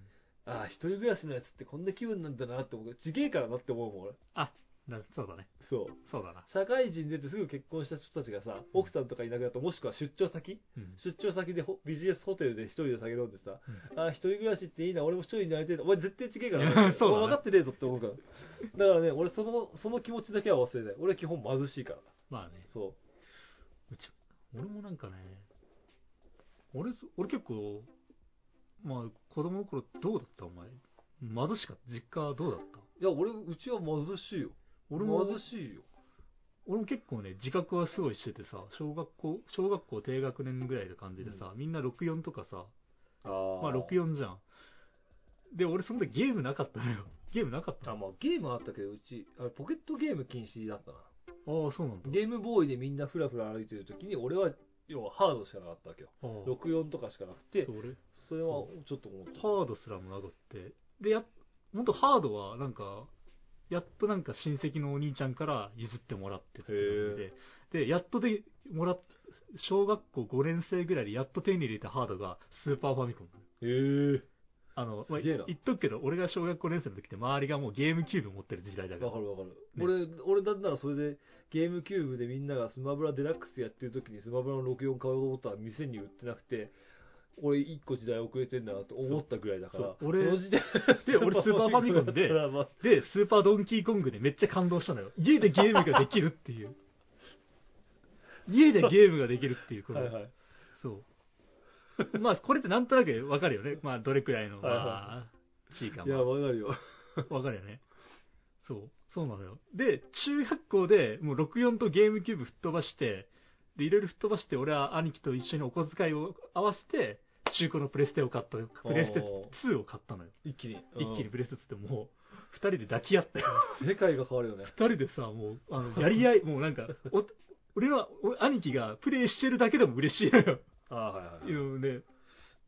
ああ、一人暮らしのやつってこんな気分なんだなって思う。ちげえからなって思うもん、俺。あ、だそうだね。そう。そうだな。社会人出てすぐ結婚した人たちがさ、奥さんとかいなくなったもしくは出張先？うん。出張先でほビジネスホテルで一人で酒飲んでさ、うんああ、一人暮らしっていいな、俺も一人になりたいなお前絶対ちげえからいや そうだ分かってねえぞって思うから。だからね、俺その、その気持ちだけは忘れない。俺は基本貧しいから。まあね。そうち俺もなんかね、俺、俺結構、まあ、子供の頃どうだった？お前。貧しかった？実家はどうだった？いや、俺、うちは貧しいよ。俺も、貧しいよ。俺も結構ね、自覚はすごいしててさ、小学校、小学校低学年ぐらいの感じでさ、みんな64とかさ、あーまあ64じゃん。で、俺その時ゲームなかったのよ。ゲームなかったあ、のまあ、ゲームあったけど、うち、あれポケットゲーム禁止だったな。ああ、そうなんだ。ゲームボーイでみんなフラフラ歩いてる時に、俺は、要はハードしかなかったわけよ。ああ64とかしかなくてそ、れはちょっと思った。ハードすらもなくって。で、や、ほんとハードはなんか、やっとなんか親戚のお兄ちゃんから譲ってもらってた感じで、で、やっとで、もらっ、小学校5年生ぐらいでやっと手に入れたハードがスーパーファミコン。へえ。あの、まあ、言っとくけど、俺が小学5年生の時って周りがもうゲームキューブ持ってる時代だから。わかるわかる。俺、俺だったらそれで、ゲームキューブでみんながスマブラデラックスやってる時にスマブラの64買おうと思ったら店に売ってなくて、俺一個時代遅れてんだなと思ったぐらいだから、そう俺その時点で俺スーパーファミコンでで、スーパードンキーコングでめっちゃ感動したのよ。家でゲームができるっていう。家でゲームができるっていうこと。はいはい。そう。まあ、これってなんとなくわかるよね。まあ、どれくらいの、はいはいまあ、地位かいや、まわかるよ。あ、わかるよね。そう。そうなのよ。で、中学校でもう64とゲームキューブ吹っ飛ばして、で、いろいろ吹っ飛ばして、俺は兄貴と一緒にお小遣いを合わせて、中古のプレステを買った、プレステ2を買ったのよ。一気に。一気にプレステ2ってもう、二人で抱き合って、うん世界が変わるよね。二人でさ、もう、あの、やり合い、もうなんか、お俺は、お兄貴がプレイしてるだけでも嬉しいのよ。ああ、はいはい。いうね、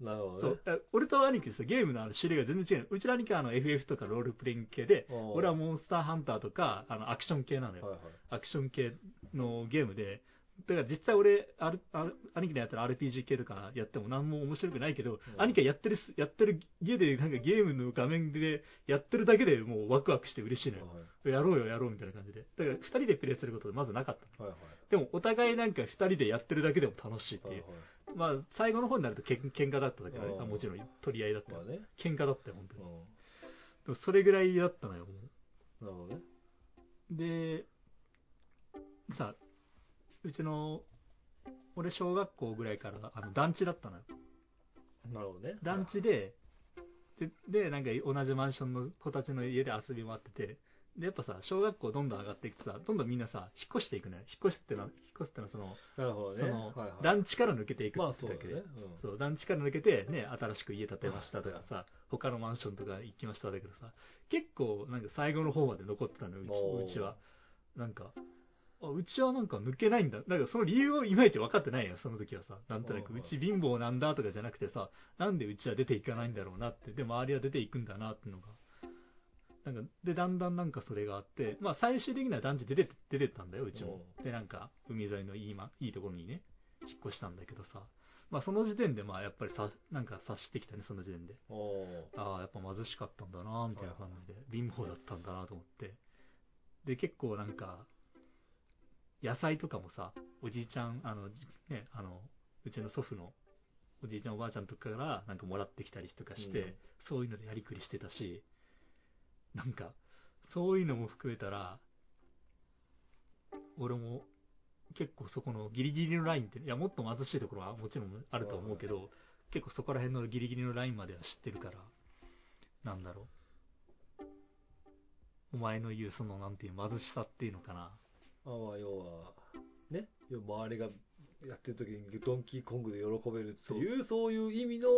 なるほどねそう。あ俺と兄貴さ、ゲームの種類が全然違うの。うちの兄貴はあの FF とかロールプレイング系で、俺はモンスターハンターとか、あのアクション系なのよ。はいはい。アクション系のゲームで、だから実際俺、あるある兄貴のやったら RPG 系とかやっても何も面白くないけど、うん兄貴がやってるす、やってる家でなんかゲームの画面でやってるだけでもうワクワクして嬉しいのよ。はいやろうよやろうみたいな感じで。だから二人でプレイすることまずなかったの。はいはい。でもお互いなんか二人でやってるだけでも楽しいっていう。はいはいまあ最後の方になるとけん喧嘩だっただけどねうんあもちろん取り合いだったよ。まあね。喧嘩だったよ、本当に。うん。でもそれぐらいだったのよ、もなるほどね。う。で、さ、うちの、俺小学校ぐらいからあの団地だったのよ。なるほどね。団地で、で、で、なんか同じマンションの子たちの家で遊び回ってて、で、やっぱさ、小学校どんどん上がっていくとさ、どんどんみんなさ、引っ越していくのよ。引っ越しってのは、引っ越すってのはその、なるほどね。その、はいはい。団地から抜けていくまあってだけで。そうだね。そう、団地から抜けて、ね、新しく家建てましたとかさ、他のマンションとか行きましただけどさ、結構、なんか最後の方まで残ってたのよ、うちうちは。なんか、あ、うちはなんか抜けないんだ。なんかその理由をいまいち分かってないよ、その時はさ。なんとなく、うち貧乏なんだとかじゃなくてさ、なんでうちは出ていかないんだろうなって、で、周りは出ていくんだなっていうのが。なんか、で、だんだんなんかそれがあって、まあ最終的には団地出て、出てったんだよ、うちも。で、なんか、海沿いのいい,、ま、いいところにね、引っ越したんだけどさ。まあその時点でまあやっぱりさ、なんか察してきたね、その時点で。ああ、やっぱ貧しかったんだな、みたいな感じで、貧乏だったんだなと思って。で、結構なんか、野菜とかもさ、おじいちゃん、あの、じね、あの、うちの祖父のおじいちゃんおばあちゃんとかからなんかもらってきたりとかして、うんそういうのでやりくりしてたし、なんか、そういうのも含めたら、俺も結構そこのギリギリのラインって、いや、もっと貧しいところはもちろんあると思うけど、結構そこら辺のギリギリのラインまでは知ってるから、なんだろう。お前の言うその、なんていう貧しさっていうのかな。まあまあ、要は、ね、要は周りがやってる時にドンキーコングで喜べるっていう、そういう意味の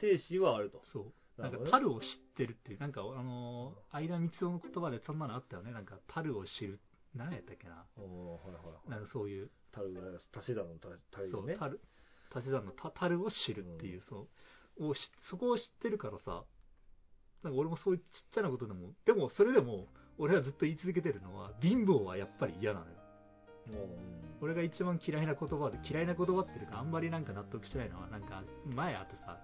精神はあると。そう。なんか樽を知ってるっていう、なんか、あのー、相田光夫の言葉でそんなのあったよね。なんか、樽を知る。何やったっけな。おーはいはいはい。なんかそういう、樽が、足し算の足そう、ね。樽、足し算のた樽を知るっていう、そう、をしそこを知ってるからさ、なんか俺もそういうちっちゃなことでも、でもそれでも、俺はずっと言い続けてるのは、貧乏はやっぱり嫌なのよ。うん俺が一番嫌いな言葉で、嫌いな言葉っていうか、あんまりなんか納得してないのは、なんか、前あとさ、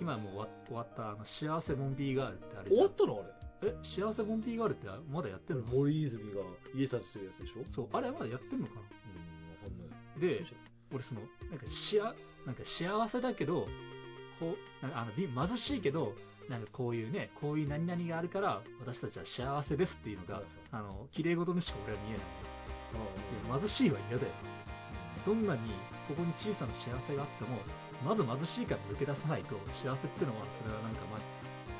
今もう終わ終わった、あの、幸せモンビーガールってあれ終わったのあれ？え、幸せモンビーガールってまだやってんの？森泉が家建ててるやつでしょ？そう、あれまだやってんのかな？うん、わかんない。で俺その、なんかしあ、なんか幸せだけど、こう、なんかあの、び貧しいけど、なんかこういうね、こういう何々があるから、私たちは幸せですっていうのがあの、綺麗事にしか俺は見えない。貧しいは嫌だよ。どんなに、ここに小さな幸せがあっても、まず貧しいから抜け出さないと幸せっていうのはそれはなんか、ま、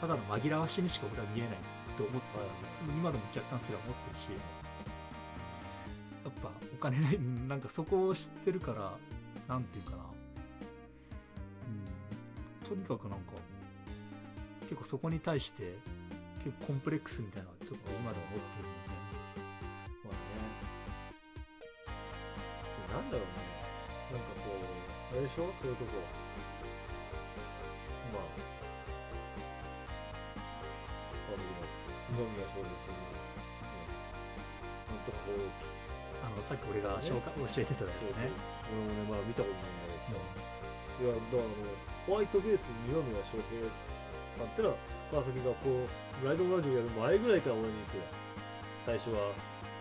ただの紛らわしにしか俺は見えないと思ってた今でも若干それは思ってるしやっぱお金ない なんかそこを知ってるからなんていうかな。うん。とにかくなんか結構そこに対して結構コンプレックスみたいなのはちょっと今でも持ってるんでねまあね。なんだろうね。なんかこう、あれでしょそれこそ。まあ、あの、二宮翔平さんの、ね、なんとかこう、あのさっき俺が紹介教えてたやつね俺もね、まだ見たことないんだけどさ。いや、だからあの、ホワイトベース二宮翔平さんってのは、川崎がこう、ライドラジオやる前ぐらいから俺に言ってた。最初は、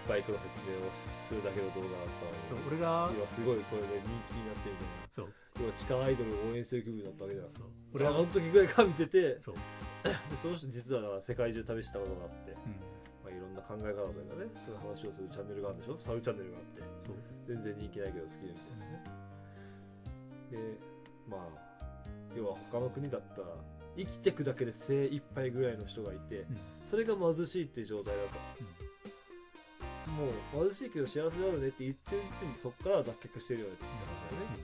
バイクの説明をするだけの動画だったのに。俺が今すごいこれで人気になってるみたいな。そう要は地下アイドルを応援する気分だったわけじゃん。そう俺はあの時ぐらいから見てて、そう、で その人実は世界中試したことがあって、うん、まあ、いろんな考え方とかね、そういう話をするチャンネルがあるんでしょ？サブチャンネルがあって。そう全然人気ないけど好きですよね。で、まあ、要は他の国だったら、生きてくだけで精一杯ぐらいの人がいて、うんそれが貧しいっていう状態だと。もう貧しいけど幸せだよねって言ってる時点でそこから脱却してるよねって話だよね。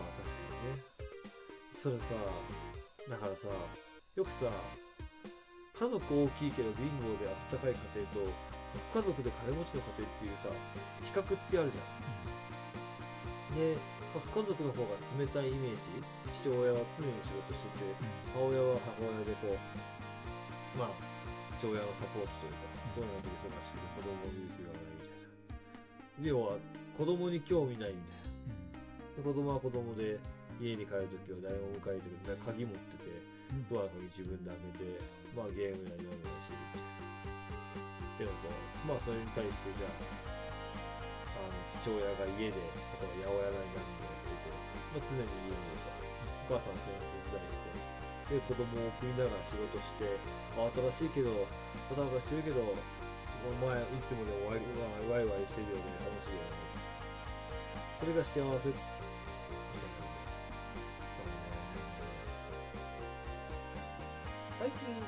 まあ確かにね。それさ、だからさ、よくさ、家族大きいけど貧乏であったかい家庭と、家族で金持ちの家庭っていうさ、比較ってあるじゃん。で、まあ、家族の方が冷たいイメージ。父親は常に仕事してて、母親は母親でこう、まあ、父親のサポートというか、そういうので忙しくて子供を見る気がないみたいな。要は、子供に興味ないみたいな。で子供は子供で、家に帰るときは誰も迎えてくれない。鍵持ってて、ドアの鍵自分で開けて、まあゲームやりながらしてるっていうのと、まあそれに対してじゃあ、父親が家で、例えば八百屋なり何でやってて、まあ常に家にいるから、お母さんはそれを手伝いして、で、子供を送りながら仕事して、あ新しいけど、バタバタしてるけど、お前いつもでもワイワイワイワイしてるよ。ね、楽しいよ。ね。それが幸せ。最近、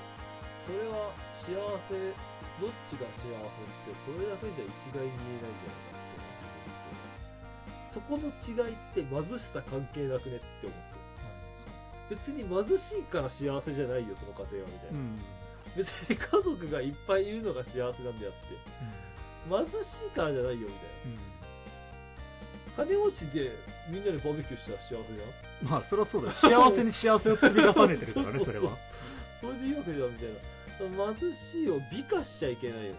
それは幸せ、どっちが幸せって、それだけじゃ一概に言えないんじゃないかっそこの違いって貧しさ関係なくねって思ってる。別に貧しいから幸せじゃないよ、その家庭は、みたいな。うん別に家族がいっぱいいるのが幸せなんであって、貧しいからじゃないよ、みたいな。金持ちでみんなでバーベキューしたら幸せじゃん？まあそりゃそうだよ幸せに幸せを積み重ねてるからねそれは それでいいわけじゃん、みたいな。貧しいを美化しちゃいけないよね。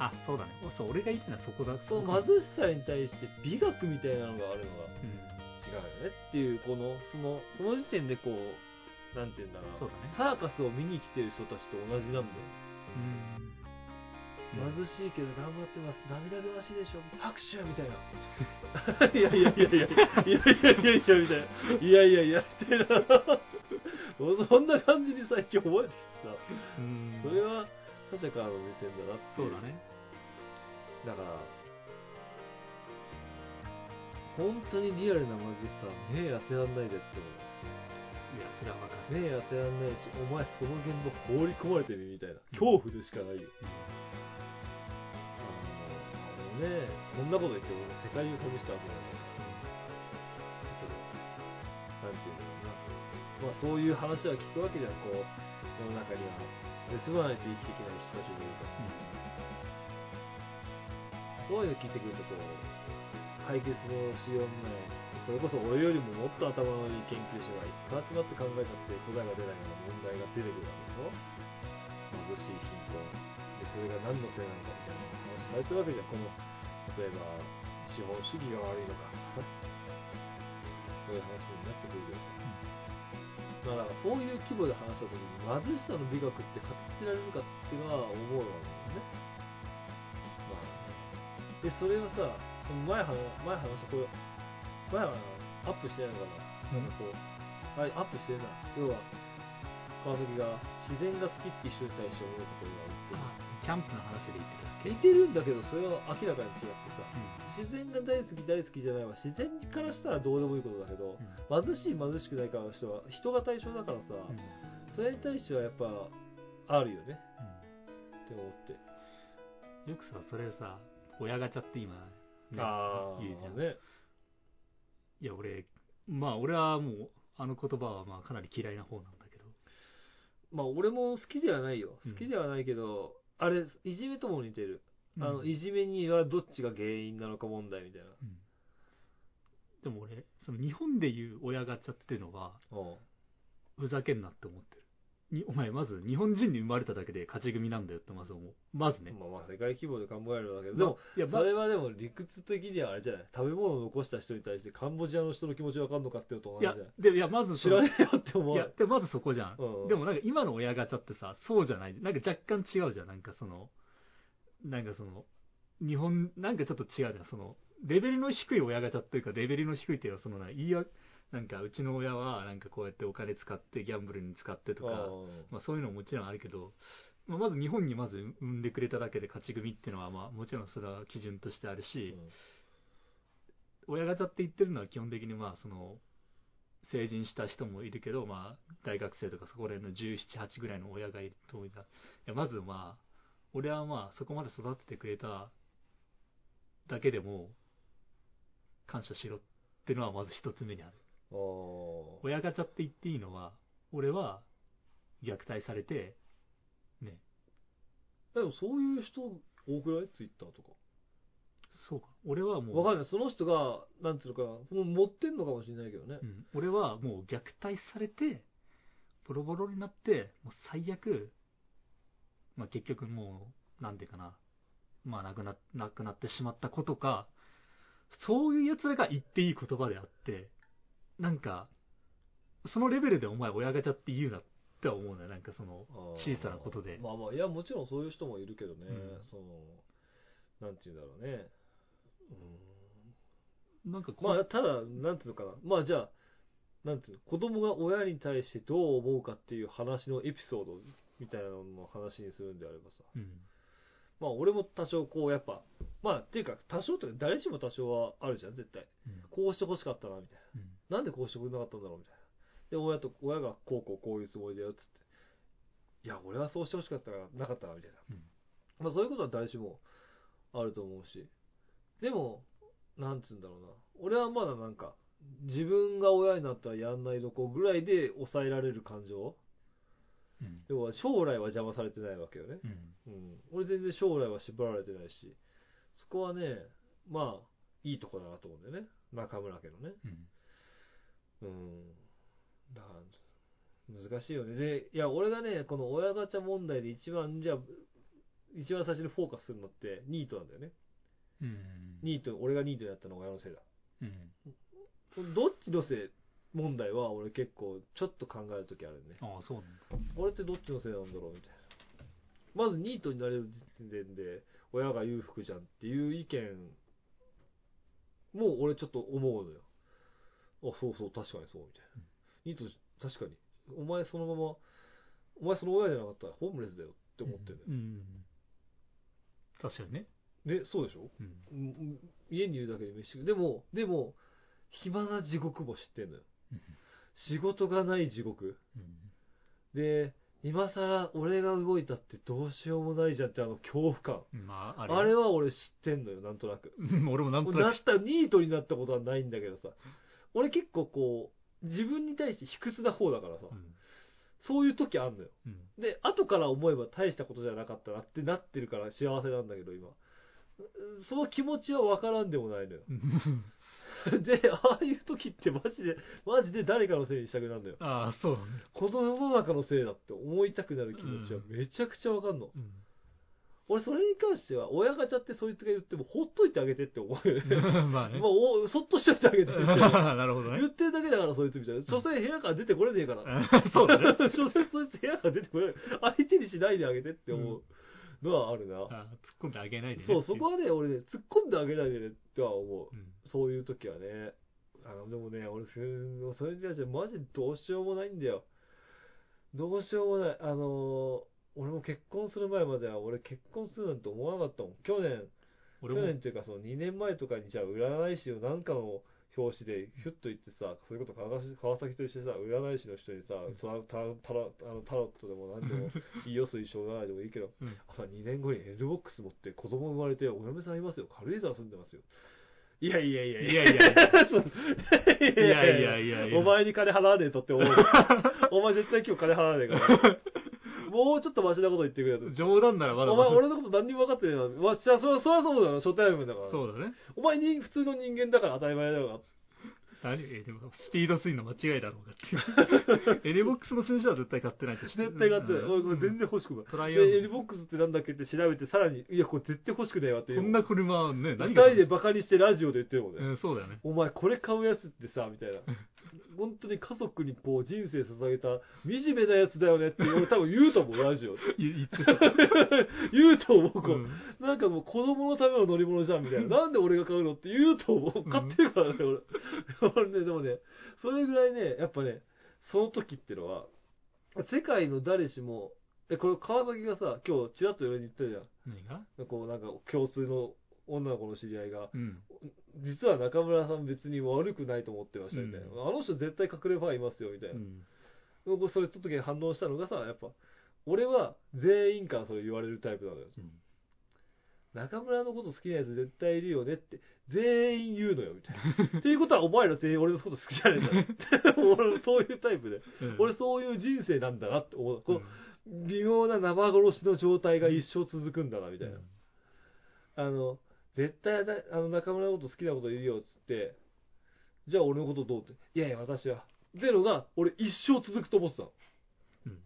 あそうだねそう俺が言ってたのはそこだその貧しさに対して美学みたいなのがあるのがうん違うよねっていう、この、その、その時点でこう、なんていうんだろうなそうだねサーカスを見に来てる人たちと同じなんだよ。うん貧しいけど頑張ってます。涙ぐましいでしょ拍手みたいな。いやいやいやいや、いやいやいやいや、みたいな。いやいやいや、みたいな。そんな感じに最近覚えてきてさ、うんそれは他者からの目線だなっていそうだねだから、本当にリアルな貧しさは目当てらんないでって思う。いやそれは分かる目当てらんないし、お前その現場放り込まれてるみたいな。恐怖でしかないよ。あの、あのね、そんなこと言っても世界中試したわけだから。なんていうのかな。まあそういう話は聞くわけじゃん、こう、世の中には。盗まないと生きていけない人たちもいるから。そういうの聞いてくると、こう、解決のしようのない、それこそ俺よりももっと頭のいい研究者がいっぱい集まって考えたって答えが出ないような問題が出てくるわけでしょ貧しい貧困。で、それが何のせいなのかみたいな話されてるわけじゃん。この、例えば、資本主義が悪いのか。そういう話になってくるけどさ。まあだからそういう規模で話したときに貧しさの美学って語ってられるかっていうのは思うわけだよね。まあ、で、それはさ、その前話前話した、これ、前はアップしてないのかな、うん。なんかこう、はい、アップしてるな。要は、川崎が自然が好きって人に対して思うことがあって、あキャンプの話で言ってたっけ？似てるんだけど、それは明らかに違ってさ、自自然が大好き大好きじゃないは自然からしたらどうでもいいことだけど、貧しい貧しくないからの人は人が対象だからさ、うん。それに対してはやっぱあるよね。って思って。よくさ、それさ、親ガチャって今、ね言うじゃん。ね。いや、俺、まあ、俺はもう、あの言葉はまあかなり嫌いな方なんだけど。まあ俺も好きではないよ。うん好きではないけど、あれ、いじめとも似てる。あの、うんいじめにはどっちが原因なのか問題みたいな。うんでも俺、その日本でいう親ガチャっていうのは、うんふざけんなって思ってる。に お前、まず日本人に生まれただけで勝ち組なんだよってまず思う。まずね。まあまあ世界規模で考えるんだけど、でも、いや、まそれはでも理屈的にはあれじゃない？食べ物を残した人に対してカンボジアの人の気持ちわかんのかっていうのと同いやじじゃない、で、いや、まず知らねえよって思う。いや、で、まずそこじゃん。うんでもなんか今の親ガチャってさ、そうじゃない。なんか若干違うじゃん。なんかその、なんかその、日本、なんかちょっと違うじゃん。その、レベルの低い親ガチャっていうか、レベルの低いっていうか、そのな、いいや、なんかうちの親は、なんかこうやってお金使って、ギャンブルに使ってとか、まあそういうのももちろんあるけど、まあ、まず日本にまず産んでくれただけで勝ち組っていうのは、まあもちろんそれは基準としてあるし、親ガチャって言ってるのは基本的にまあその成人した人もいるけど、まあ大学生とかそこら辺の17、8ぐらいの親がいると思いや、まずまあ、俺はまあそこまで育ててくれただけでも感謝しろっていうのはまず一つ目にある。親ガチャって言っていいのは、俺は虐待されて、ね、あ。でもそういう人多くない？ツイッターとか。そうか。俺はもう、わかんない。その人が、なんつうのかな、もう持ってんのかもしれないけどねう。ん、俺はもう虐待されて、ボロボロになって、もう最悪、まあ結局もう、なんていうかな、まあ亡くな、亡くなってしまったことか、そういう奴らが言っていい言葉であって、なんか、そのレベルでお前親ガチャって言うなって思うね。なんかその、小さなことで。まあまあ、いや、もちろんそういう人もいるけどね、うんその、なんて言うんだろうね。うんなんかこまあ、ただ、なんていうのかな。まあ、じゃあ、なんていうの、子供が親に対してどう思うかっていう話のエピソードみたいなのの話にするんであればさ。うん。まあ、俺も多少こう、やっぱ、まあ、っていうか、多少というか、誰しも多少はあるじゃん、絶対。うんこうして欲しかったな、みたいうんな。なんでこうしてくれなかったんだろう、みたいな。で、親と、親がこうこうこういうつもりだよ、つって。いや、俺はそうして欲しかったから、なかったな、みたいな。うんまあ、そういうことは誰しもあると思うし。でも、なんつうんだろうな。俺はまだなんか、自分が親になったらやんないどこぐらいで抑えられる感情うん。要は将来は邪魔されてないわけよね。うん。うん。俺全然将来は縛られてないし、そこはね、まあ、いいとこだなと思うんだよね。中村家のね。うん。うん。だから、難しいよね。で、いや、俺がね、この親ガチャ問題で一番、じゃあ、一番最初にフォーカスするのって、ニートなんだよね。うん。ニート、俺がニートになったのが親のせいだ。うん。どっちのせい問題は俺結構ちょっと考えるときあるね。ああ、そうなんだ。俺ってどっちのせいなんだろうみたいな。まずニートになれる時点で親が裕福じゃんっていう意見も俺ちょっと思うのよ。あ、そうそう、確かにそうみたいな。ニート、確かに。お前そのまま、お前その親じゃなかったらホームレスだよって思ってるうん。うん確かにね。ね。そうでしょ？うん。うん家にいるだけで飯食う。でも、でも、暇な地獄も知ってんのよ。仕事がない地獄。で、今更俺が動いたってどうしようもないじゃんってあの恐怖感。うん。まあ、ああれ。れは俺知ってんのよ、なんとなく。うん俺もなんとなく。なった、ニートになったことはないんだけどさ。俺結構こう、自分に対して卑屈な方だからさ。うんそういう時あんのよ。うん。で、後から思えば大したことじゃなかったなってなってるから幸せなんだけど、今。その気持ちはわからんでもないのよ。で、ああいう時ってマジで、マジで誰かのせいにしたくなるんだよ。ああ、そう。この世の中のせいだって思いたくなる気持ちはめちゃくちゃわかんの。うん。俺それに関しては、親ガチャってそいつが言ってもほっといてあげてって思うよね。まあね。まあ、おそっとしといてあげてって。なるほどね。言ってるだけだからそいつみたいな。所詮部屋から出てこれねえから。そうだね。所詮そいつ部屋から出てこれない。相手にしないであげてって思うのはあるな。あ突っ込んであげないでね。そう、そこはね、俺ね、突っ込んであげないでねっては思う。うん。そういう時はね。あの、でもね、俺、そそれに関してはマジでどうしようもないんだよ。どうしようもない。あのー俺も結婚する前までは俺結婚するなんて思わなかったもん。去年、俺も。去年っていうかその2年前とかにじゃあ占い師のなんかの表紙でヒュッと言ってさ、それこそ川崎川崎と一緒にさ、占い師の人にさ、タラタラタラあのタロットでもなんでも、いいよ水晶占いでもいいけど、うん。あ2年後に L ボックス持って子供生まれてお嫁さんいますよ、軽井沢住んでますよ。いやいやいや いやいや。いやそういいやいやいやいや。お前に金払わねえとって思う。お前絶対今日金払わねえから。もうちょっとマシなこと言ってくれと。冗談ならまだお前、俺のこと何にも分かってな。まあ、じゃあそりゃそうだよ、初対面だから。そうだね。お前に普通の人間だから当たり前だよ何？えでもスピードスインの間違いだろうがっていう。エレボックスの新車は絶対買ってないと。絶対買ってない。うん俺これ全然欲しくない。トライアンで、エリボックスってなんだっけって調べて、さらに、いや、これ絶対欲しくねえわって。こんな車ね、二何人でバカにしてラジオで言ってるもんね。うん、そうだよね。お前これ買うやつってさ、みたいな。本当に家族にこう人生捧げた惨めなやつだよねって俺多分言うと思う、ラジオで。言言ってた。言うと思う、こううんなんかもう子供のための乗り物じゃんみたいな。なんで俺が買うのって言うと思う。買ってるからね、俺。俺ね、でもね、それぐらいね、やっぱね、その時ってのは、世界の誰しも、え、これ川崎がさ、今日ちらっと俺に言ったじゃん。何が？こうなんか共通の女の子の知り合いが、うん。実は中村さん別に悪くないと思ってましたみたいな。うんあの人絶対隠れファンいますよみたいうな。ん。僕それちょっと反応したのがさ、やっぱ、俺は全員からそれ言われるタイプなのよ。うん中村のこと好きなやつ絶対いるよねって、全員言うのよ、みたいな。っていうことはお前ら全員俺のこと好きじゃねえんだ。俺そういうタイプで。うん俺そういう人生なんだなって思う。こうんの微妙な生殺しの状態が一生続くんだな、みたいな。うんあの、絶対なあの中村のこと好きなこと言うよ、っつって、じゃあ俺のことどうって。いやいや、私は。ゼロが俺一生続くと思ってたの。うん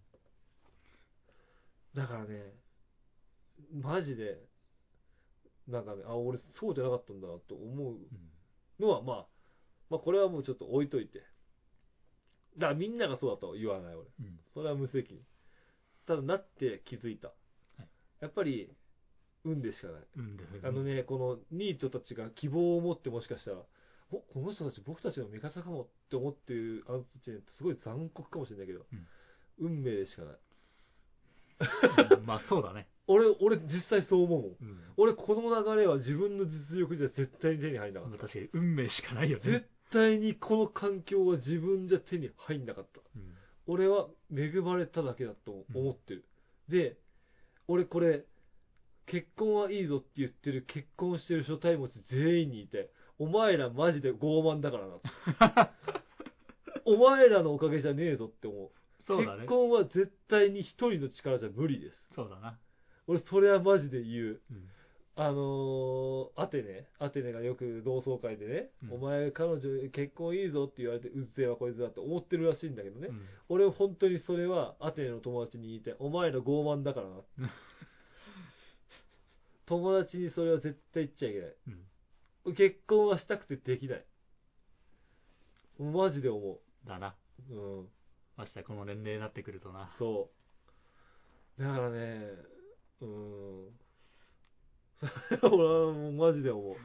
だからね、マジで、なんかね、あ、俺そうじゃなかったんだなと思うのは、まあ、まあこれはもうちょっと置いといて。だからみんながそうだとは言わない俺。うんそれは無責任。ただなって気づいた。いやっぱり、運でしかない。うんであのね、このニートたちが希望を持ってもしかしたら、おこの人たち僕たちの味方かもって思ってるあの人たちねすごい残酷かもしれないけど、運命でしかない。うんまあそうだね。俺、俺実際そう思うもん。うん俺この流れは自分の実力じゃ絶対に手に入んなかった。確かに運命しかないよね絶。対にこの環境は自分じゃ手に入んなかった。うん俺は恵まれただけだと思ってる。で、俺これ、結婚はいいぞって言ってる結婚してる初対持ち全員にいて、お前らマジで傲慢だからな。お前らのおかげじゃねえぞって思う。そうだね結。婚は絶対に一人の力じゃ無理です。そうだな。俺それはマジで言う。うんあのー、アテネアテネがよく同窓会でね、うんお前彼女結婚いいぞって言われてうっぜえわこいつだって思ってるらしいんだけどね、うん俺本当にそれはアテネの友達に言いてお前ら傲慢だからな 友達にそれは絶対言っちゃいけない。うん。結婚はしたくてできない。マジで思だな。ううん。ましてやこの年齢になってくるとな。そう。だからねうん。それは俺はもうマジで思う。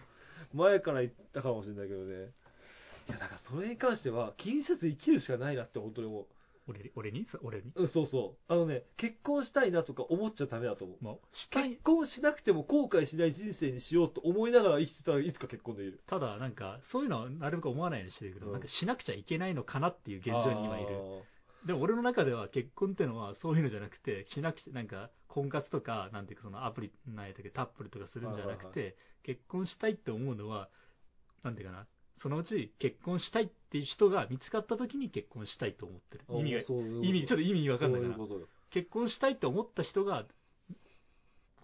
前から言ったかもしれないけどね。いやだからそれに関しては気にせず生きるしかないなって本当に思う俺に俺に？俺に？うん、そうそう。あのね、結婚したいなとか思っちゃダメだと思う。もう、したい結。婚しなくても後悔しない人生にしようと思いながら生きてたらいつか結婚できる。ただ、なんか、そういうのはなるべく思わないようにしてるけど、うんなんかしなくちゃいけないのかなっていう現状に今いる。あでも俺の中では結婚ってのはそういうのじゃなくて、しなくちゃ、なんか、婚活とか、なんていうかそのアプリ、なんやったっけ、タップルとかするんじゃなくて、はい結婚したいって思うのは、なんていうかな、そのうち結婚したいっていう人が見つかった時に結婚したいと思ってる。ー意味が、意味、ちょっと意味わかんないかなそういう。ことよ結婚したいって思った人が、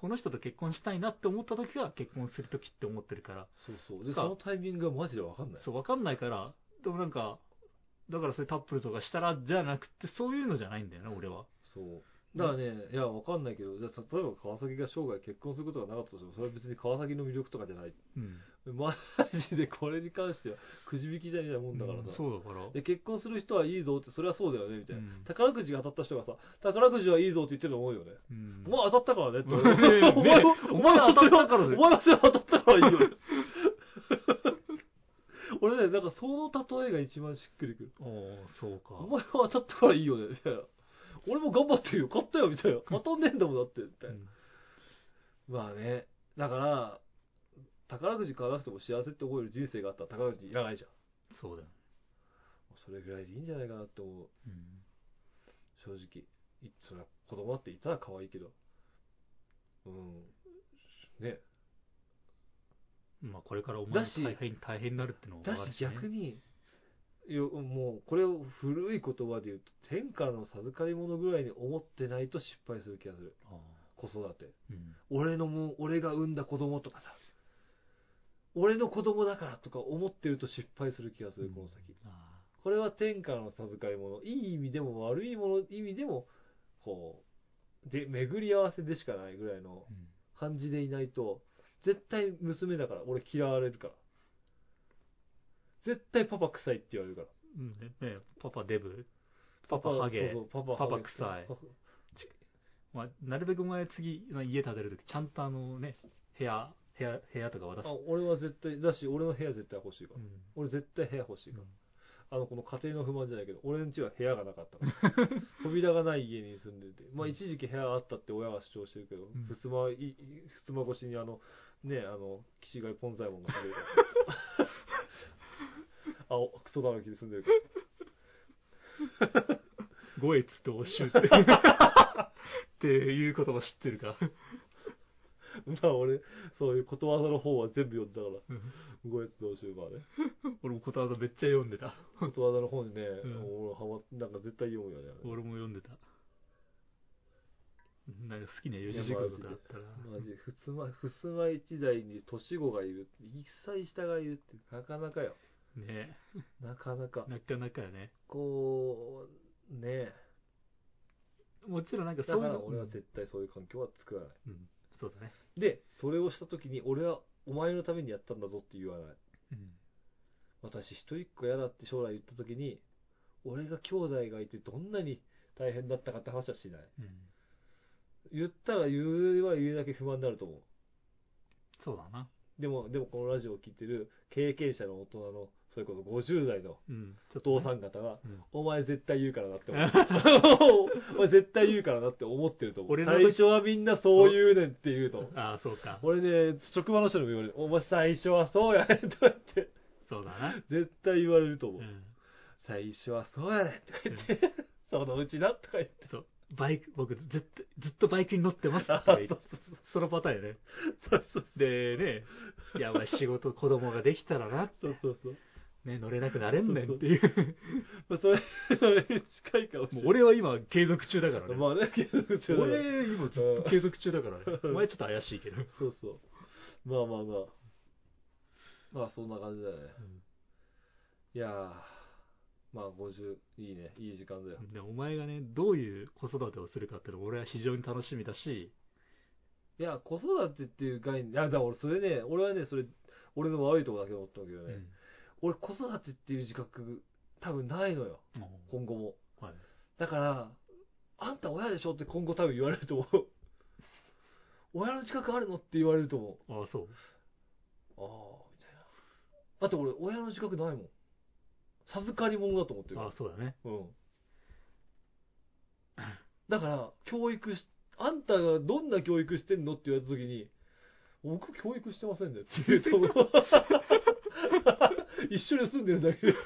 この人と結婚したいなって思った時が結婚する時って思ってるから、そうそう。で、さそのタイミングがマジでわかんない。そう、わかんないから、でもなんか、だからそういうタップルとかしたらじゃなくて、そういうのじゃないんだよね、俺は。そう。だからね、いや、わかんないけど、じゃあ例えば川崎が生涯結婚することがなかったとしても、それは別に川崎の魅力とかじゃない。うん。マジでこれに関しては、くじ引きじゃねえもんだからさ。そうだから。で結婚する人はいいぞって、それはそうだよね、みたいな。うん宝くじが当たった人がさ、宝くじはいいぞって言ってると思うよね。うんお前当たったからねって。お前お前当たったからねお前はそれ当たったからいいよね。俺ね、なんかその例えが一番しっくりくる。おーそうか。お前は当たったからいいよね、みたいな。俺も頑張ってるよ、買ったよ、みたいな。当たんねえんだもんだって、みたいな。まあね、だから、宝くじ買わなくても幸せって思える人生があったら宝くじいらないじゃん。そうだよ。それぐらいでいいんじゃないかなって思う。うん。正直。いそれは子供だっていたら可愛いけど。うん。ね。まあ、これからお前だし大変、大変になるってのもだし逆に、よもうこれを古い言葉で言うと、天からの授かり物ぐらいに思ってないと失敗する気がする。子育て。うん。俺のもう、俺が産んだ子供とかさ。俺の子供だからとか思ってると失敗する気がする、この先。あこれは天からの授かり物。いい意味でも悪いもの、意味でも、こう、で、巡り合わせでしかないぐらいの感じでいないと、絶対娘だから、俺嫌われるから。絶対パパ臭いって言われるから。うん。ねねパパデブ、パパハゲ。そうそうパパパパ臭い。まあ、なるべくお前次、まあ家建てるとき、ちゃんとあのね、部屋、部屋、部屋とか渡しあ俺は絶対、だし、俺の部屋絶対欲しいから。うん。俺絶対部屋欲しいから。あの、この家庭の不満じゃないけど、俺ん家は部屋がなかったから。扉がない家に住んでて、まあ一時期部屋あったって親が主張してるけど、ん。ふすま、ふすま越しにあの、ね、あの、岸貝ポンザイモンが食べる。から。あ、おクソだらけで住んでるから。五越とおしゅうって。っていうことも知ってるか。まあ俺、そういうことわざの方は全部読んだから、うんごやつどうしようかね。俺もことわざめっちゃ読んでた。ことわざの本にね、ん俺はま、なんか絶対読むよね。俺も読んでた。なんか好きな四字熟語があったら。マジで、ふすま、ふすま一台に年子がいる一歳下がいるって、なかなかよ。ねなかなか。なかなかよね。こう、ねもちろんなんかだそういうから俺は絶対そういう環境は作らない。うん、そうだね。で、それをした時に、俺はお前のためにやったんだぞって言わない。うん。私一人っ子嫌だって将来言った時に、俺が兄弟がいてどんなに大変だったかって話はしない。うん。言ったら言うは言うだけ不満になると思う。そうだな。でも、でもこのラジオを聞いてる経験者の大人の、それこそ50代のおっと、父さん方が、うん。お前絶対言うからなって思う。お前絶対言うからなって思ってると思う。最初はみんなそう言うねんって言うと。ああ、そうか。俺ね、職場の人にも言われる。お前最初はそうやねんとか言って、そうだな。絶対言われると思う。うん。最初はそうやねんとか言って、そのうちなとか言って。そう。バイク、僕、ずっと、ずっとバイクに乗ってますあってそうそうそのパターンよね。そうそうでね、いや、まあ仕事、子供ができたらな、そうそうそう。ね、乗れなくなれんねんっていう。まあ、それ、それに近いかもしれない。俺は今、継続中だからね。まあね、継続中だから俺、今ずっと継続中だからね。お前ちょっと怪しいけど。そうそう。まあまあまあ。まあそんな感じだよね。いやー、まあ50、いいね、いい時間だよ。で、お前がね、どういう子育てをするかっていうのは俺は非常に楽しみだし、いや、子育てっていう概念、いや、だから俺それね、俺はね、それ、俺の悪いとこだけ思ったけどね、俺子育てっていう自覚、多分ないのよ、うん今後も。はい。なだから、あんた親でしょって今後多分言われると思う。親の自覚あるのって言われると思う。ああ、そう。ああ、みたいな。だって俺、親の自覚ないもん。授かり物だと思ってる。ああ、そうだね。うん。だから、教育し、あんたがどんな教育してんのって言われたときに、僕教育してませんねって言うと思う。一緒に住んでるだけで。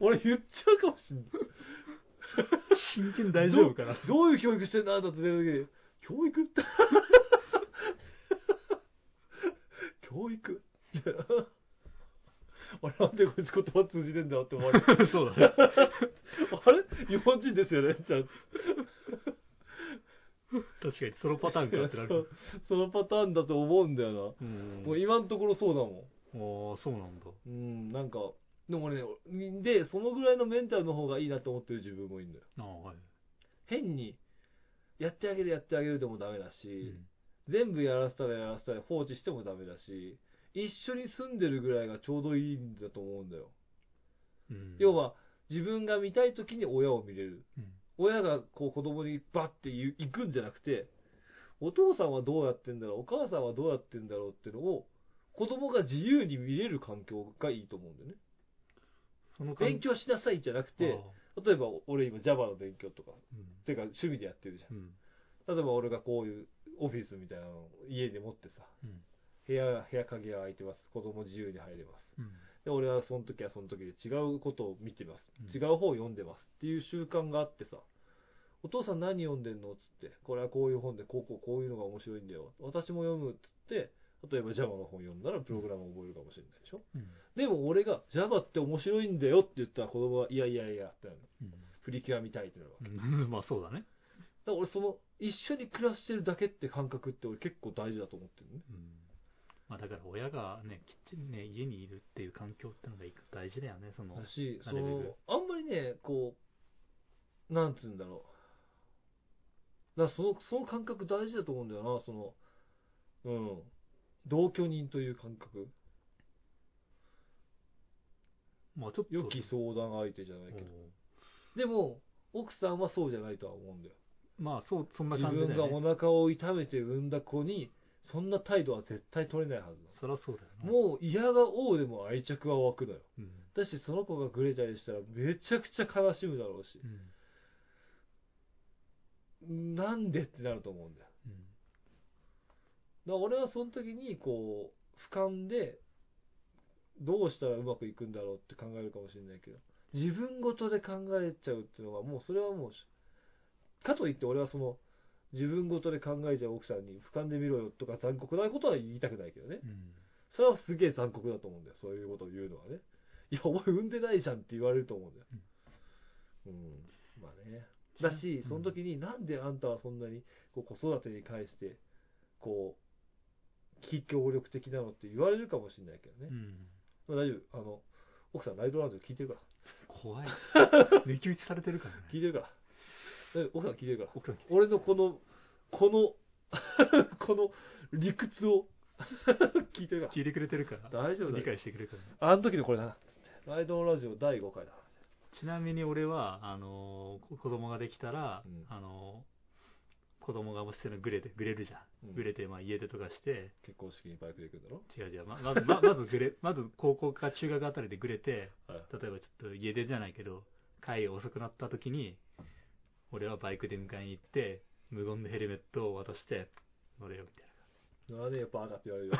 俺言っちゃうかもしんない。真剣大丈夫かな。どういう教育してんだあんたって言った時に、教育って教育ってあれなんでこいつ言葉通じてんだって思われる。そうだね。あれ？日本人ですよねちゃんと確かに、そのパターンかってなそる。そのパターンだと思うんだようんな。もう今のところそうだもああ、そうなんだ。ん。うん、なんか、でもね、で、そのぐらいのメンタルの方がいいなと思ってる自分もいるんだよ。ああ、はい。変に、やってあげるやってあげるでもダメだし、うん全部やらせたらやらせたら放置してもダメだし、一緒に住んでるぐらいがちょうどいいんだと思うんだよ。うん要、は、自分が見たい時に親を見れる。うん親がこう子供にバッて言う行くんじゃなくて、お父さんはどうやってんだろう、お母さんはどうやってんだろうっていうのを、子供が自由に見れる環境がいいと思うんだよね。その感勉強しなさいじゃなくて、あ例えば俺今 Java の勉強とか、あうんていうか趣味でやってるじゃん。うん。例えば俺がこういうオフィスみたいなのを家で持ってさ、うん部屋、部屋鍵が開いてます。子供自由に入れます。うん。で、俺はその時はその時で違うことを見てます。うん違う本を読んでますっていう習慣があってさ、お父さん何読んでんの？つって、これはこういう本で、こうこうこういうのが面白いんだよ。私も読むっつって、例えば Java の本読んだらプログラムを覚えるかもしれないでしょ？うん。でも俺が Java って面白いんだよって言ったら子供は、いやいやいやってなるの。うんプリキュア見たいってなるわけ。まあそうだね。ら俺その、一緒に暮らしてるだけって感覚って俺結構大事だと思ってるね。うん。まあだから親がね、きっちりね、家にいるっていう環境ってのが大事だよね、その。だし、その、あんまりね、こう、なんつうんだろう。だその、その感覚大事だと思うんだよな、その、うん。同居人という感覚？まあちょっと。良き相談相手じゃないけど。おでも、奥さんはそうじゃないとは思うんだよ。まあそう、そんな自感じだ分がお。腹を痛めて産んだ子に、そんな態度は絶対取れないはずだ。そりゃそうだよね。もう嫌が王でも愛着は湧くのよ。うん。だし、その子がグレたりしたらめちゃくちゃ悲しむだろうしう、ん。なんでってなると思うんだよ。うん。だから俺はその時に、こう、俯瞰で、どうしたらうまくいくんだろうって考えるかもしれないけど、自分ごとで考えちゃうっていうのは、もうそれはもう、かといって俺はその、自分ごとで考えちゃう奥さんに俯瞰で見ろよとか残酷なことは言いたくないけどね。うん。それはすげえ残酷だと思うんだよ。そういうことを言うのはね。いや、お前産んでないじゃんって言われると思うんだよ。うん。まあね。だし、その時になんであんたはそんなにこう子育てに関して、こう、非協力的なのって言われるかもしれないけどね。うん。まあ大丈夫。あの、奥さんライドランド聞いてるから。怖い。抜き打ちされてるからね。聞いてるから。奥さん聞いてるから。奥さん俺のこの、この、この理屈を 聞いてるから。聞いてくれてるから。大丈夫だよ理解してくれるからね。あの時のこれだな。ライドラジオ第5回だ。ちなみに俺は、あのー、子供ができたら、うんあのー、子供がもしそのグレて、グレるじゃん。うんグレて、まあ家出とかして、結婚式にバイクで行くんだろ違う違う、ままず、ま まずグレ、まず高校か中学あたりでグレて、はい。例えばちょっと家出じゃないけど、帰り遅くなった時に、俺はバイクで迎えに行って、無言でヘルメットを渡して、乗れよみたいなんでやっぱ赤って言われるよ。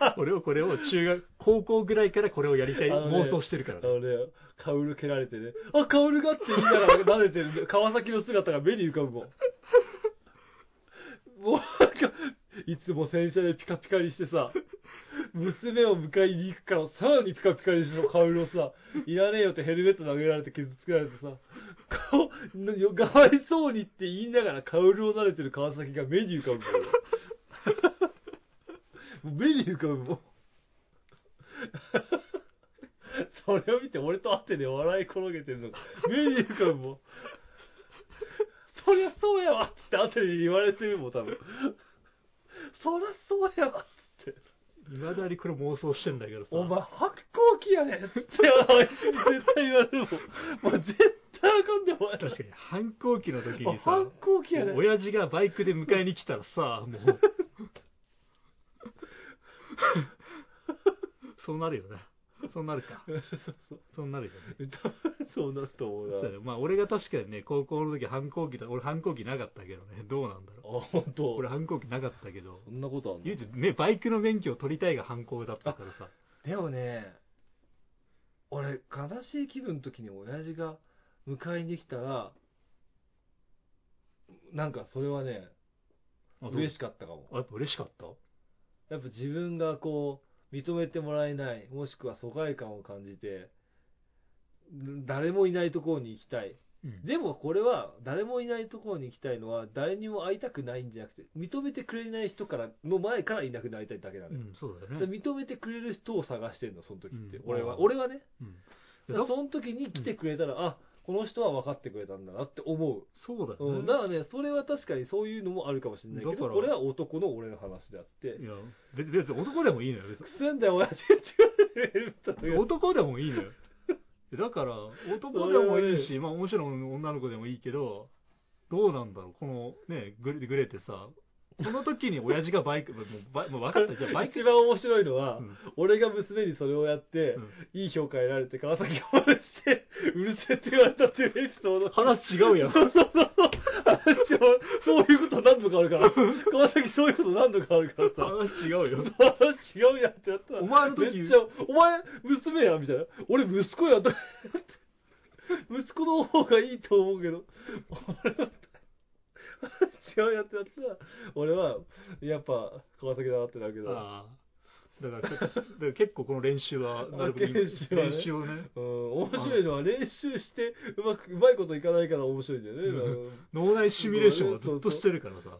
な。俺をこれを中学、高校ぐらいからこれをやりたいあのね妄想してるからあのね、カウル蹴られてね、あ、カウルがって言いながら撫でてる川崎の姿が目に浮かぶもん。もうなんか、いつも洗車でピカピカにしてさ、娘を迎えに行くから、さらにピカピカにしてカウルをさ、いらねえよってヘルメット投げられて傷つけられてさ、顔、かわいそうにって言いながらカウルを撫でてる川崎が目に浮かぶもん。もう目に浮かぶもん。それを見て俺と会ってで笑い転げてるの目に浮かぶもん。そりゃそうやわって後で言われてるもん、多分。そりゃそうやわって。いまだにこれ妄想してんだけどさ。お前反抗期やねんって絶対言われるもん。もう絶対あかんでお前。確かに反抗期の時にさ、反抗期やねん。親父がバイクで迎えに来たらさ、もう、そうなるよね。そうなるか。そうそうそうなるよね。そうなると思うな。そうまあ俺が確かにね、高校の時反抗期だ。俺反抗期なかったけどね。どうなんだろあ、本当。う。俺反抗期なかったけど、そんなことあんの？唯一ね、バイクの免許を取りたいが反抗だったからさ。でもね、俺、悲しい気分の時に親父が迎えに来たら、なんかそれはね、嬉しかかったかも。あ、やっぱ嬉しかった？やっぱ自分がこう、認めてもらえない、もしくは疎外感を感じて、ん誰もいないところに行きたい。うん。でもこれは、誰もいないところに行きたいのは、誰にも会いたくないんじゃなくて、認めてくれない人から、の前からいなくなりたいだけなのよ。うん、そうだね。認めてくれる人を探してんの、その時って。うん俺は。俺はね。その時に来てくれたら、あ、この人は分かってくれたんだなって思う。うそうだよね。ん、だからね、それは確かにそういうのもあるかもしれないけど、だからこれは男の俺の話であってい、や、別別に男でもいいのよ。別にくすんだよ、親父って言われてる男でもいいのよ。だから、男でもいいし、まあもちろん女の子でもいいけど、どうなんだろう、このね、グレグレてさ、この時に親父がバイク、もうバイもう分かった。じゃあバイク一番面白いのは、うん俺が娘にそれをやって、うんいい評価得られて、川崎が真似して、うるせえって言われたっていうエピソード。話違うやん。そうそうそうそう。話はそういうこと何度かあるから。川崎そういうこと何度かあるからさ。話違うよ。話違うやんってやったら。お前の時めっちゃ、お前、娘やんみたいな。俺、息子やんと。息子の方がいいと思うけど。俺は違うやってやったら、俺は、やっぱ、川崎だなってなるけど。ああ。だから、だから結構この練習は、なるべく練習はね練習をね、うん、面白いのは練習して、うまく、うまいこといかないから面白いんだよね。うん脳内シミュレーションはずっとしてるからさ。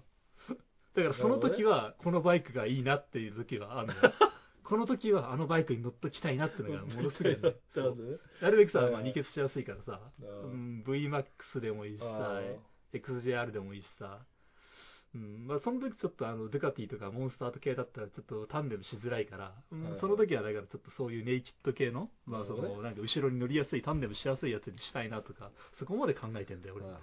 だからその時は、このバイクがいいなっていう時はあるのよ。この時はあのバイクに乗っときたいなっていうのがものすごいね、だったそうんだね。なるべくさ、はいまあ、二欠しやすいからさ、ううんん、VMAX でもいいしさ XJR でもいいしさ、うん、まあその時ちょっとあの、ドゥカティとかモンスターと系だったらちょっとタンデムしづらいから、うんその時はだからちょっとそういうネイキッド系の、まあその、なんか後ろに乗りやすい、タンデムしやすいやつにしたいなとか、そこまで考えてんだよ、俺。はいは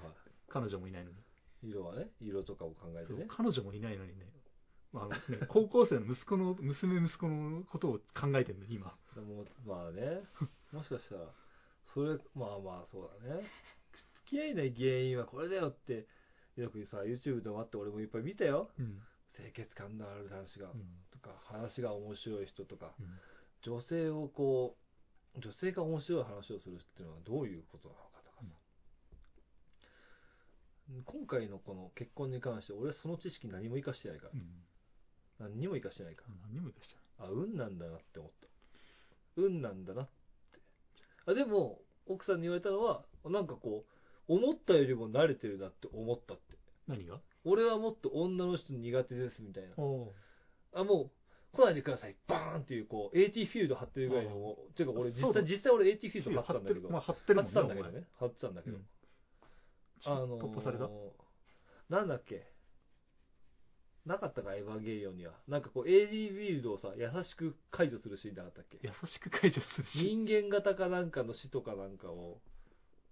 彼女もいないのに。い。色はね、色とかを考えてね。彼女もいないのにね。まあね、高校生の息子の、娘息子のことを考えてるんだよ、今。でも、まあね、もしかしたら、それ、まあまあそうだね。付き合えない原因はこれだよって、よくさ、YouTube でもあって俺もいっぱい見たよ。うん。清潔感のある男子が、うんとか、話が面白い人とか、うん女性をこう、女性が面白い話をするっていうのはどういうことなのかとかさ。今回のこの結婚に関して俺はその知識何も活かしてないからう。ん。何にも活かしてないから。何にもいいかしあ、運なんだなって思った。運なんだなって。あ、でも、奥さんに言われたのは、なんかこう、思ったよりも慣れてるなって思ったって。何が？俺はもっと女の人苦手ですみたいな。おあ、もう、来ないでください。バーンっていう、こう、AT フィールド貼ってるぐらいの、ていうか俺実そうだ際、実際俺 AT フィールド貼ってたんだけど、まあ、貼ってる。ってたんだけどね。貼ってたんだけど。うんあのー突破された？なんだっけ？なかったか、エヴァンゲリオンには。なんかこう、AD フィールドをさ、優しく解除するシーンなかったっけ？優しく解除するし。人間型かなんかの死とかなんかを、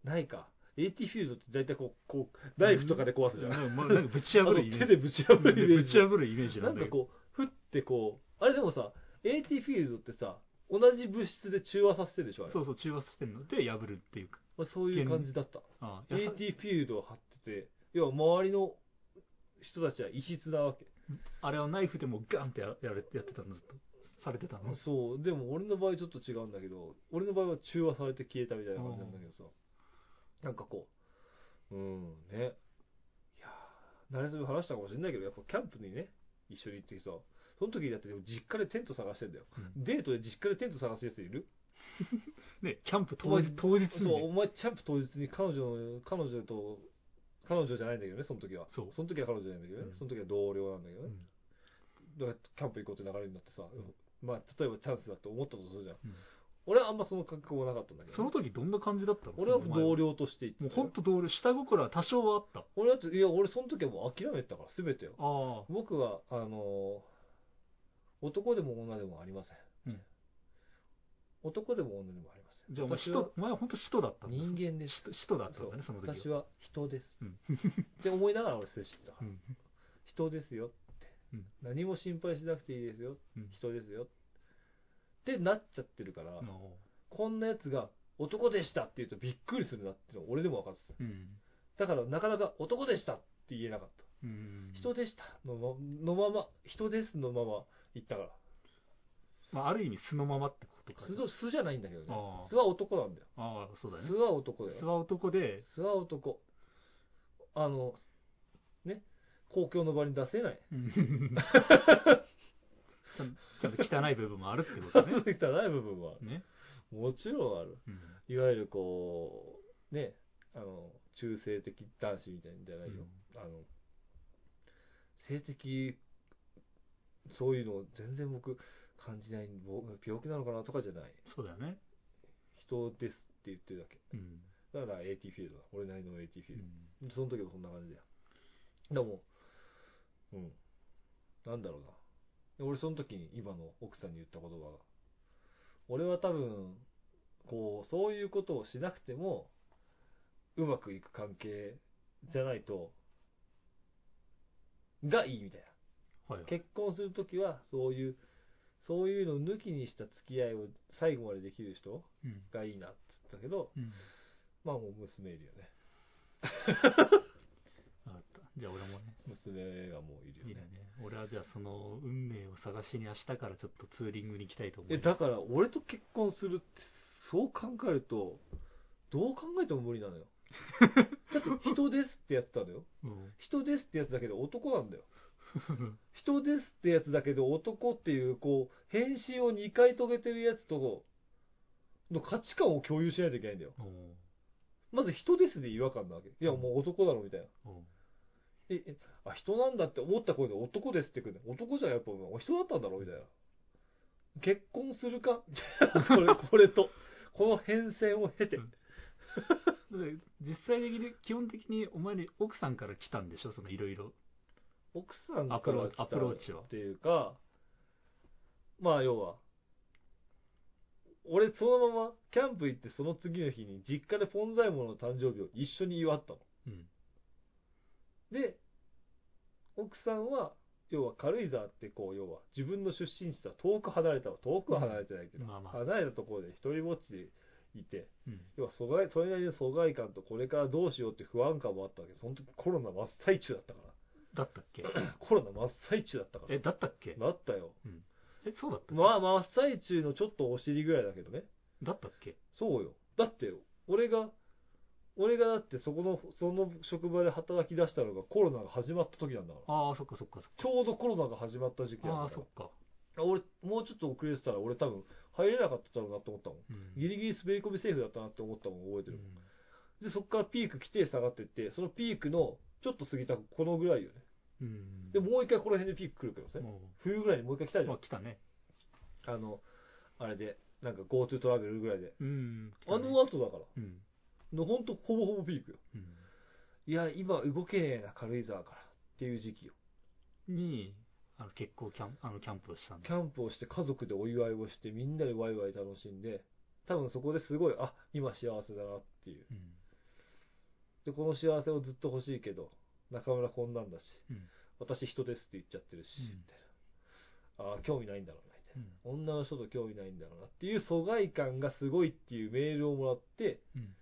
ないか。AT フィールドって大体こう、こう、ナイフとかで壊すじゃん。うんまあなんかぶち破るイメージ。手でぶち破るイメージ。ぶち破るイメージなだけど。なんんかこう、ふってこう、あれでもさ、AT フィールドってさ、同じ物質で中和させてるでしょ、あれ。そうそう、中和してるので破るっていうか。まあ、そういう感じだった。ああ AT フィールドを貼ってて、要は周りの人たちは異質なわけ。あれをナイフでもガンってややれやってたのずっと。されてたの。そう、でも俺の場合ちょっと違うんだけど、俺の場合は中和されて消えたみたいな感じなんだけどさ、なんかこう、うん、ね。いやー、慣れそめ話したかもしれないけど、やっぱキャンプにね、一緒に行ってさ、その時だってでも実家でテント探してんだよ。うんデートで実家でテント探すやついる？ね、キャンプ当日当日にそう、おね。前キャンプ当日に彼女の、彼女と、彼女じゃないんだけどね、その時は。そうその時は彼女じゃないんだけどね、うんその時は同僚なんだけどね。うんだからキャンプ行こうって流れになってさ、まあ、例えばチャンスだって思ったとするじゃん。うん俺はあんまその覚悟もなかったんだけどね、その時どんな感じだったの？俺は同。僚として行ってもうたよ本当同僚、下心は多少はあった。俺だって、いや、俺その時はもう諦めてたから、すべてを。ああ。僕は、あのー男でも女でもありません。うん男でも女でもありません。じゃあお前私は人、お前は本当使徒だったんだ人間です。使使徒だったんだね、その時は。私は人です。うん。って思いながら俺接してたから。うん。人ですよって、うん何も心配しなくていいですよ。うん人ですよ。ってなっちゃってるから、こんなやつが男でしたって言うとびっくりするなっていうのは俺でも分かってた。うん。だからなかなか男でしたって言えなかった。うん。人でしたのまのまま、人ですのまま言ったから。まあ、ある意味素のままってことか。素の素じゃないんだけどね素は男なんだよ。ああ、そうだね素。は男だよ。素は男で、素は男。あの、ね、公共の場に出せない。うんちゃんちゃんと汚い部分もあるってことね。汚い部分は、ね。もちろんある。うんいわゆるこう、ね、あの、中性的男子みたいじゃないよ。あの、性的、そういうの全然僕感じない、僕病気なのかなとかじゃない。そうだよね。人ですって言ってるだけ。うん。だから AT フィールドだ。俺なりの AT フィールうんド。その時もそんな感じだよ。でも、うん。なんだろうな。俺その時に今の奥さんに言った言葉が、俺は多分、こう、そういうことをしなくても、うまくいく関係じゃないと、がいいみたいな。はいはい。結婚するときは、そういう、そういうのを抜きにした付き合いを最後までできる人うん。がいいなって言ったけど、うん。まあもう娘いるよね。じゃあ俺もね、娘がもういるよね。いいね。俺はじゃあその運命を探しに明日からちょっとツーリングに行きたいと思いえ、ます。だから俺と結婚するって、そう考えると、どう考えても無理なのよ。だって人ですってやつなのよ。うん。人ですってやつだけど男なんだよ。人ですってやつだけど男っていう、こう、変身を2回遂げてるやつと、の価値観を共有しないといけないんだよ。うんまず人ですで違和感なわけ。いや、もう男だろ、みたいな。うんえ、え、あ、人なんだって思った声で男ですって言うの。男じゃやっぱお人だったんだろ、みたいな。結婚するか？これ、これと。この変遷を経て。実際的に、基本的にお前に奥さんから来たんでしょ？そのいろいろ。奥さんからアプロー来たアプローチはっていうか、まあ要は、俺そのままキャンプ行ってその次の日に実家でポンザイモの誕生日を一緒に祝ったの。うん。で、奥さんは、要は軽井沢ってこう、要は自分の出身地とは遠く離れた、遠くは離れてないけど、うんまあまあ離れたところで一人ぼっちでいて、うん。要は疎外、それなりの疎外感とこれからどうしようって不安感もあったわけ。その時コロナ真っ最中だったかだったっけ？ら。コロナ真っ最中だったから。え、だったっけ？なったよ。うん。え、そうだったっけ？まあ真っ最中のちょっとお尻ぐらいだけどね。だったっけ？そうよ。だってよ、俺が、俺がだってそこの、その職場で働き出したのがコロナが始まった時なんだから。ああ、そっかそっかそっか。ちょうどコロナが始まった時期ああ、なんだかそっか。ら。俺、もうちょっと遅れてたら俺多分入れなかっただろうなって思ったもん。うん。ギリギリ滑り込みセーフだったなって思ったもん覚えてる。うんで、そっからピーク来て下がってって、そのピークのちょっと過ぎたこのぐらいよね。うん。で、もう一回この辺でピーク来るけどね。も冬ぐらいにもう一回来たう、じゃん。まあ来たね。あの、あれで、なんか GoTo トラベルぐらいで。うん。来あの後だから。うん。のほんとほぼほぼピークよ。うん。いや、今動けねえな、軽井沢から。っていう時期よ。に、あの、結構キャン、あの、キャンプをしたんだ。キャンプをして家族でお祝いをしてみんなでワイワイ楽しんで、多分そこですごい、あ、今幸せだなっていう。うん。で、この幸せをずっと欲しいけど、中村こんなんだし、うん。私人ですって言っちゃってるし、うんみたいな。あ興味ないんだろうな、みたいな。うん。女の人と興味ないんだろうなっていう疎外感がすごいっていうメールをもらって、うん。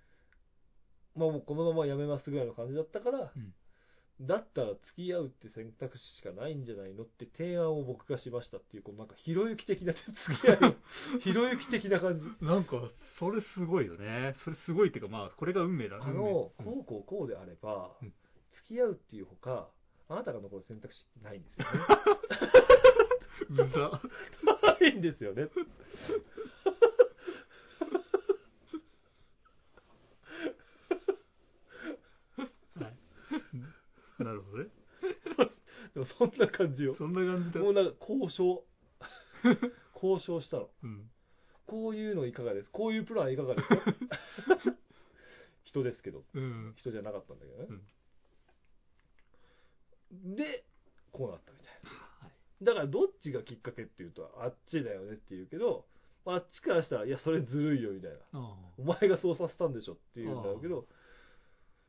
まあもうこのままやめますぐらいの感じだったから、うんだったら付き合うって選択肢しかないんじゃないのって提案を僕がしましたっていう、このなんかひろゆき的な付き合いを、ひろゆき的な感じ。なんか、それすごいよね。それすごいっていうか、まあ、これが運命だ。あの、こうこうこうであればうん、付き合うっていうほか、あなたが残る選択肢ないんですよね。うん、うざ。ないんですよね。はい。なるほどね。でもそんな感じよ。そんな感じだ。もうなんか交渉。交渉したの。うん。こういうのいかがです？こういうプランいかがですか？人ですけど。うん。人じゃなかったんだけどね。うん。で、こうなったみたいな。はい。だからどっちがきっかけっていうと、あっちだよねって言うけど、あっちからしたら、いや、それずるいよみたいな。あお前がそうさせたんでしょって言うんだろうけど、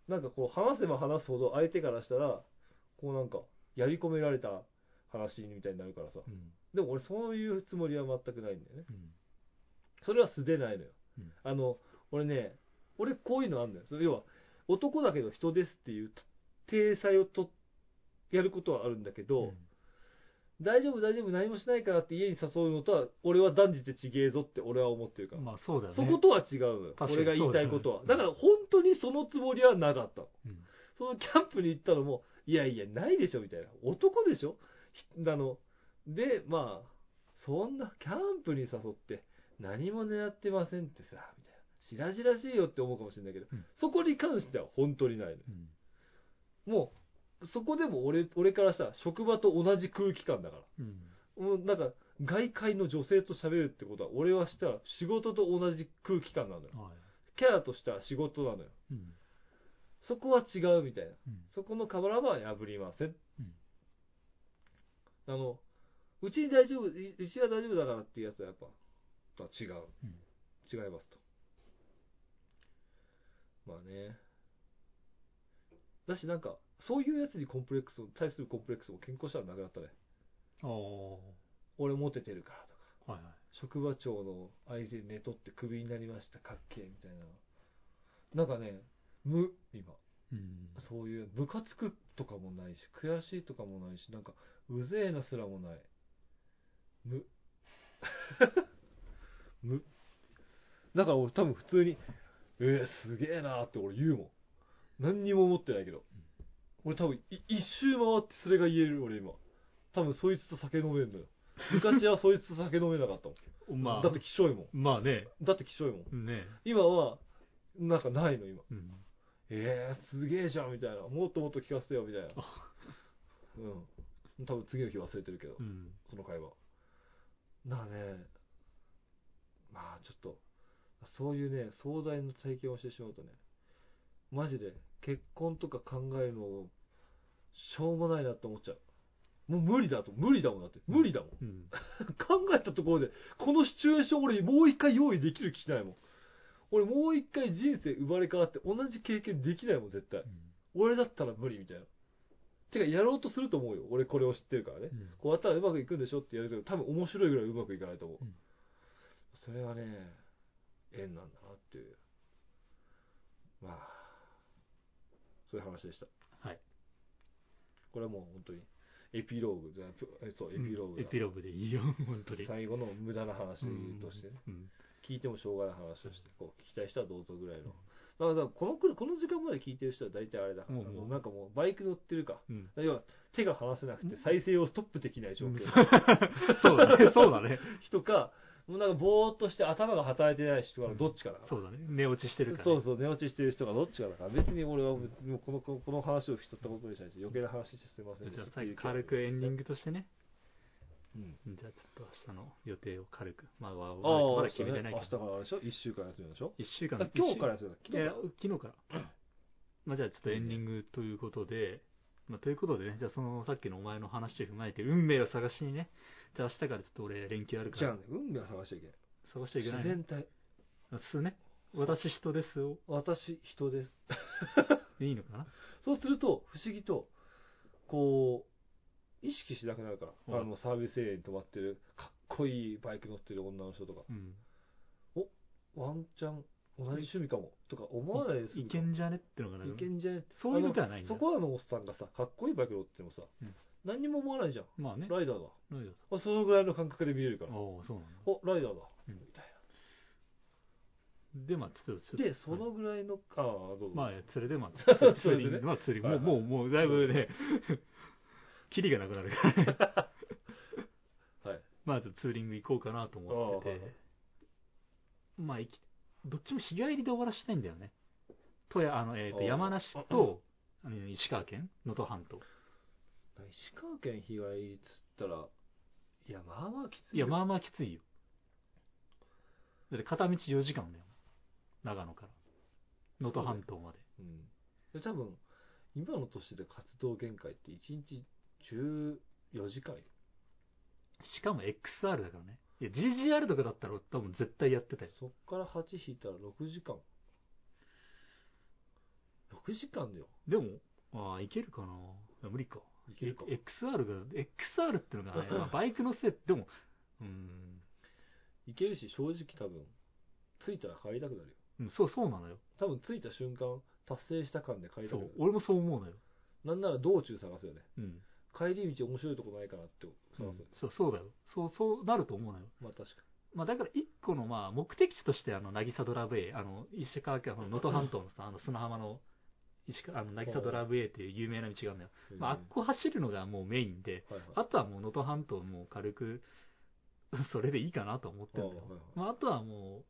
なんかこう話せば話すほど相手からしたら、こうなんか、やり込められた話みたいになるからさあ。。うん。でも俺そういうつもりは全くないんだよね。うん。それは素でないのよ。うんあの、俺ね、俺こういうのあんのよ。それ要は、男だけど人ですっていう体裁をと、やることはあるんだけど、大丈夫大丈夫何もしないからって家に誘うのとは、俺は断じてちげえぞって俺は思ってるから。まあ、そうだよね。そことは違うのよ。俺が言いたいことは。だから本当にそのつもりはなかったの。うん。そのキャンプに行ったのも、いやいや、ないでしょ、みたいな。男でしょ？ひあの、で、まあ、そんなキャンプに誘って、何も狙ってませんってさ、みたいな。白々しいよって思うかもしれないけど、うんそこに関しては本当にないのよ。うん。もう、そこでも俺、俺からしたら職場と同じ空気感だから。うん。もうなんか、外界の女性と喋るってことは、俺はしたら仕事と同じ空気感なのよ。はい。キャラとしては仕事なのよ。うん。そこは違うみたいな。うん。そこのカバラは破りません。うん。あの、うちに大丈夫、いうちは大丈夫だからっていうやつはやっぱ、とは違う。うん。違いますと。まあね。だしなんか、そういうやつにコンプレックスを、対するコンプレックスも健康したらなくなったね。俺モテてるからとか、いはい。職場長の相手に寝取ってクビになりました、かっけえ、みたいな。なんかね、無、今。うん。そういう、ムカつくとかもないし、悔しいとかもないし、なんか、うぜえなすらもない。無。無。だから俺多分普通に、えー、すげえなーって俺言うもん。何にも思ってないけど。俺多分い一周回ってそれが言える俺今。多分そいつと酒飲めんのよ。昔はそいつと酒飲めなかったもん。まあ、だってきしょいもん。まあね。だってきしょいもん。ね今は、なんかないの今。うん。えー、すげえじゃんみたいな。もっともっと聞かせてよみたいな。うん。多分次の日忘れてるけど、うん。その会話。なあね、まあちょっと、そういうね、壮大な体験をしてしまうとね、マジで結婚とか考えるのを、しょうもないなって思っちゃう。もう無理だと、無理だもんだって、無理だもん。うん。考えたところで、このシチュエーション俺もう一回用意できる気しないもん。俺もう一回人生生まれ変わって同じ経験できないもん、絶対。俺だったら無理みたいな。てか、やろうとすると思うよ。俺これを知ってるからね。うんこうやったらうまくいくんでしょってやるけど、多分面白いぐらいうまくいかないと思う。うんそれはね、縁なんだなっていう。まあ、そういう話でした。はい。これはもう本当に、エピローグじゃそう、エピローグだエピローグでいいよ、本当に。最後の無駄な話としてね。うん。聞いてもしょうがない話として、こう聞きたい人はどうぞぐらいの。だからこのくこの時間まで聞いてる人は大体あれだ。もうあのなんかもうバイク乗ってるか。うん。要は手が離せなくて再生をストップできない状況 そうだね、そうだね。人か、もうなんかぼーっとして頭が働いてない人がどっちかだから。そうだね。寝落ちしてるから。そうそう、寝落ちしてる人がどっちかだから、別に俺はもうこのこの話をしとったことに対して余計な話してすいませんじゃあ最後軽くエンディングとしてね。うん。じゃあちょっと明日の予定を軽く。まあ、まあああ、まだ決めてない明けど。日からあれでしょ ?1 週間休みでしょ？一週間あ今日から休みだ。いや昨日か、昨日から。まあじゃあちょっとエンディングということで、まあということでね、じゃあそのさっきのお前の話を踏まえて、運命を探しにね、じゃあ明日からちょっと俺連休あるからじゃあね、、運命は探しちゃいけない。探しちゃいけない、ね。自然体。すね。私人ですよ。私、人です。いいのかな？そうすると、不思議と、こう、意識しなくなるから、うんあの、サービスエリアに止まってる、かっこいいバイク乗ってる女の人とか、うん。ワンチャン、同じ趣味かも、とか思わないですいけんじゃね？ってのがなんかいけんじゃね？そういうのではないそこらのおっさんがさ、かっこいいバイク乗っててもさ、うん何にも思わないじゃん。まあね。ライダーだ。ライダーあそのぐらいの感覚で見れるから。おおそうなんだ。お、ライダーだ。うんみたいで、まあ、ちょっと。で、そのぐらいの、ああ、どうぞ。まあ、それで、まあ、釣りまあ、釣り、はいもう、もう、もう、だいぶね、キリがなくなるからね。はい。まずツーリング行こうかなと思ってて、まあ、行きどっちも日帰りで終わらしたいんだよね。富山、あの、えっ、と、ああ山梨と、石川県能登半島。石川県日帰りっつったら、いや、まあまあきついいや、よ。まあまあきついよ。だって片道4時間だよ。長野から。能登半島まで。うん。で、多分、今の年で活動限界って1日14時間よ。しかも XR だからね。いや、GGR とかだったら多分絶対やってたよ。そっから8引いたら6時間。6時間だよ。でも、ああ、いけるかないや無理か。いけるか。XR が、XR ってのがね、まあバイクのせい、でも、うーん、いけるし、正直多分、着いたら帰りたくなるよ。うんそう、そうなのよ。多分着いた瞬間、達成した感で帰りたくなる。、そう俺もそう思うのよ。なんなら道中探すよね。うん。帰り道面白いとこないかなって探す。そう、そうだよ。そう、そうなると思うのよ。まあ確かまあだから一個のまあ目的地としてあの、渚ドラブ A、あの、石川県の能登半島のさ、あの砂浜の、石川、あの、渚ドラブ A っていう有名な道があるんだよ。に。まああっこ走るのがもうメインで、はいはい。あとはもう能登半島も軽く、それでいいかなと思ってるんだよはいはいはい。まああとはもう、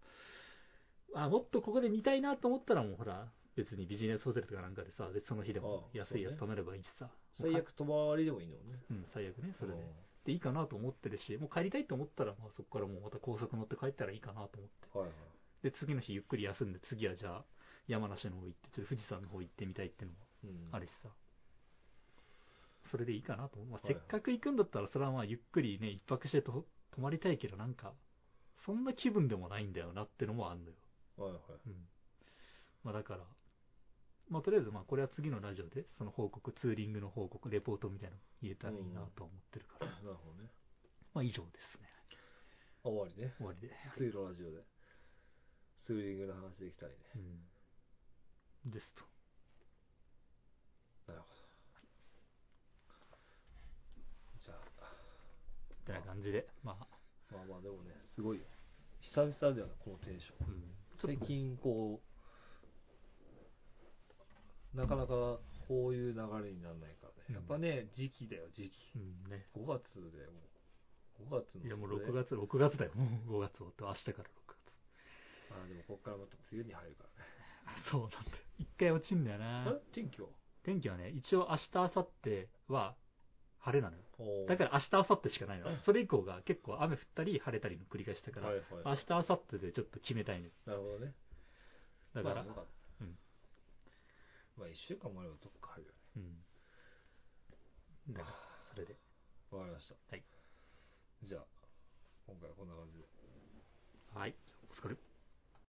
あ、もっとここで見たいなと思ったらもうほら、別にビジネスホテルとかなんかでさ、でその日でも安いやつ泊めればいいしさ。最悪泊まりでもいいのね。うん、最悪ね、それで。うんで、いいかなと思ってるし、もう帰りたいと思ったら、まあそこからもうまた高速乗って帰ったらいいかなと思って。はいはい。で、次の日ゆっくり休んで、次はじゃあ、山梨の方行って、ちょっと富士山の方行ってみたいっていうのもうんあるしさ。それでいいかなと思う。まあ、はいせっかく行くんだったら、それはまあゆっくりね、一泊してと泊まりたいけど、なんか、そんな気分でもないんだよなってのもあんのよ。はいはい。うん。まあだから、まあ、とりあえず、まあ、これは次のラジオで、その報告、ツーリングの報告、レポートみたいなの言えたらいいなと思ってるから、なるほどね。まあ、以上ですね。あ終わりね。終わりで。次のラジオで、ツーリングの話できたいね。うん。ですと。なるほど。じゃあ、みたいな感じで、まあ、まあまあでもね、すごいよ。久々だよね、このテンション。うん。最近こう、なかなかこういう流れにならないからね。うんやっぱね、時期だよ、時期。うんね。5月でもう、5月のいや、もう末6月、6月だよ。もう5月終わって、明日から6月。あでもここからまた梅雨に入るからね。そうなんだよ。一回落ちんだよなあ。天気は？天気はね、一応明日、明後日は晴れなのよ。おーだから明日、明後日しかないの。それ以降が結構雨降ったり晴れたりの繰り返しだから、はいはい。明日、明後日でちょっと決めたいのよ。なるほどね。だから、まあ、うん。まあ一週間もあればどっか入るよね。うん。だから、それで。わかりました。はい。じゃあ、今回はこんな感じで。はい。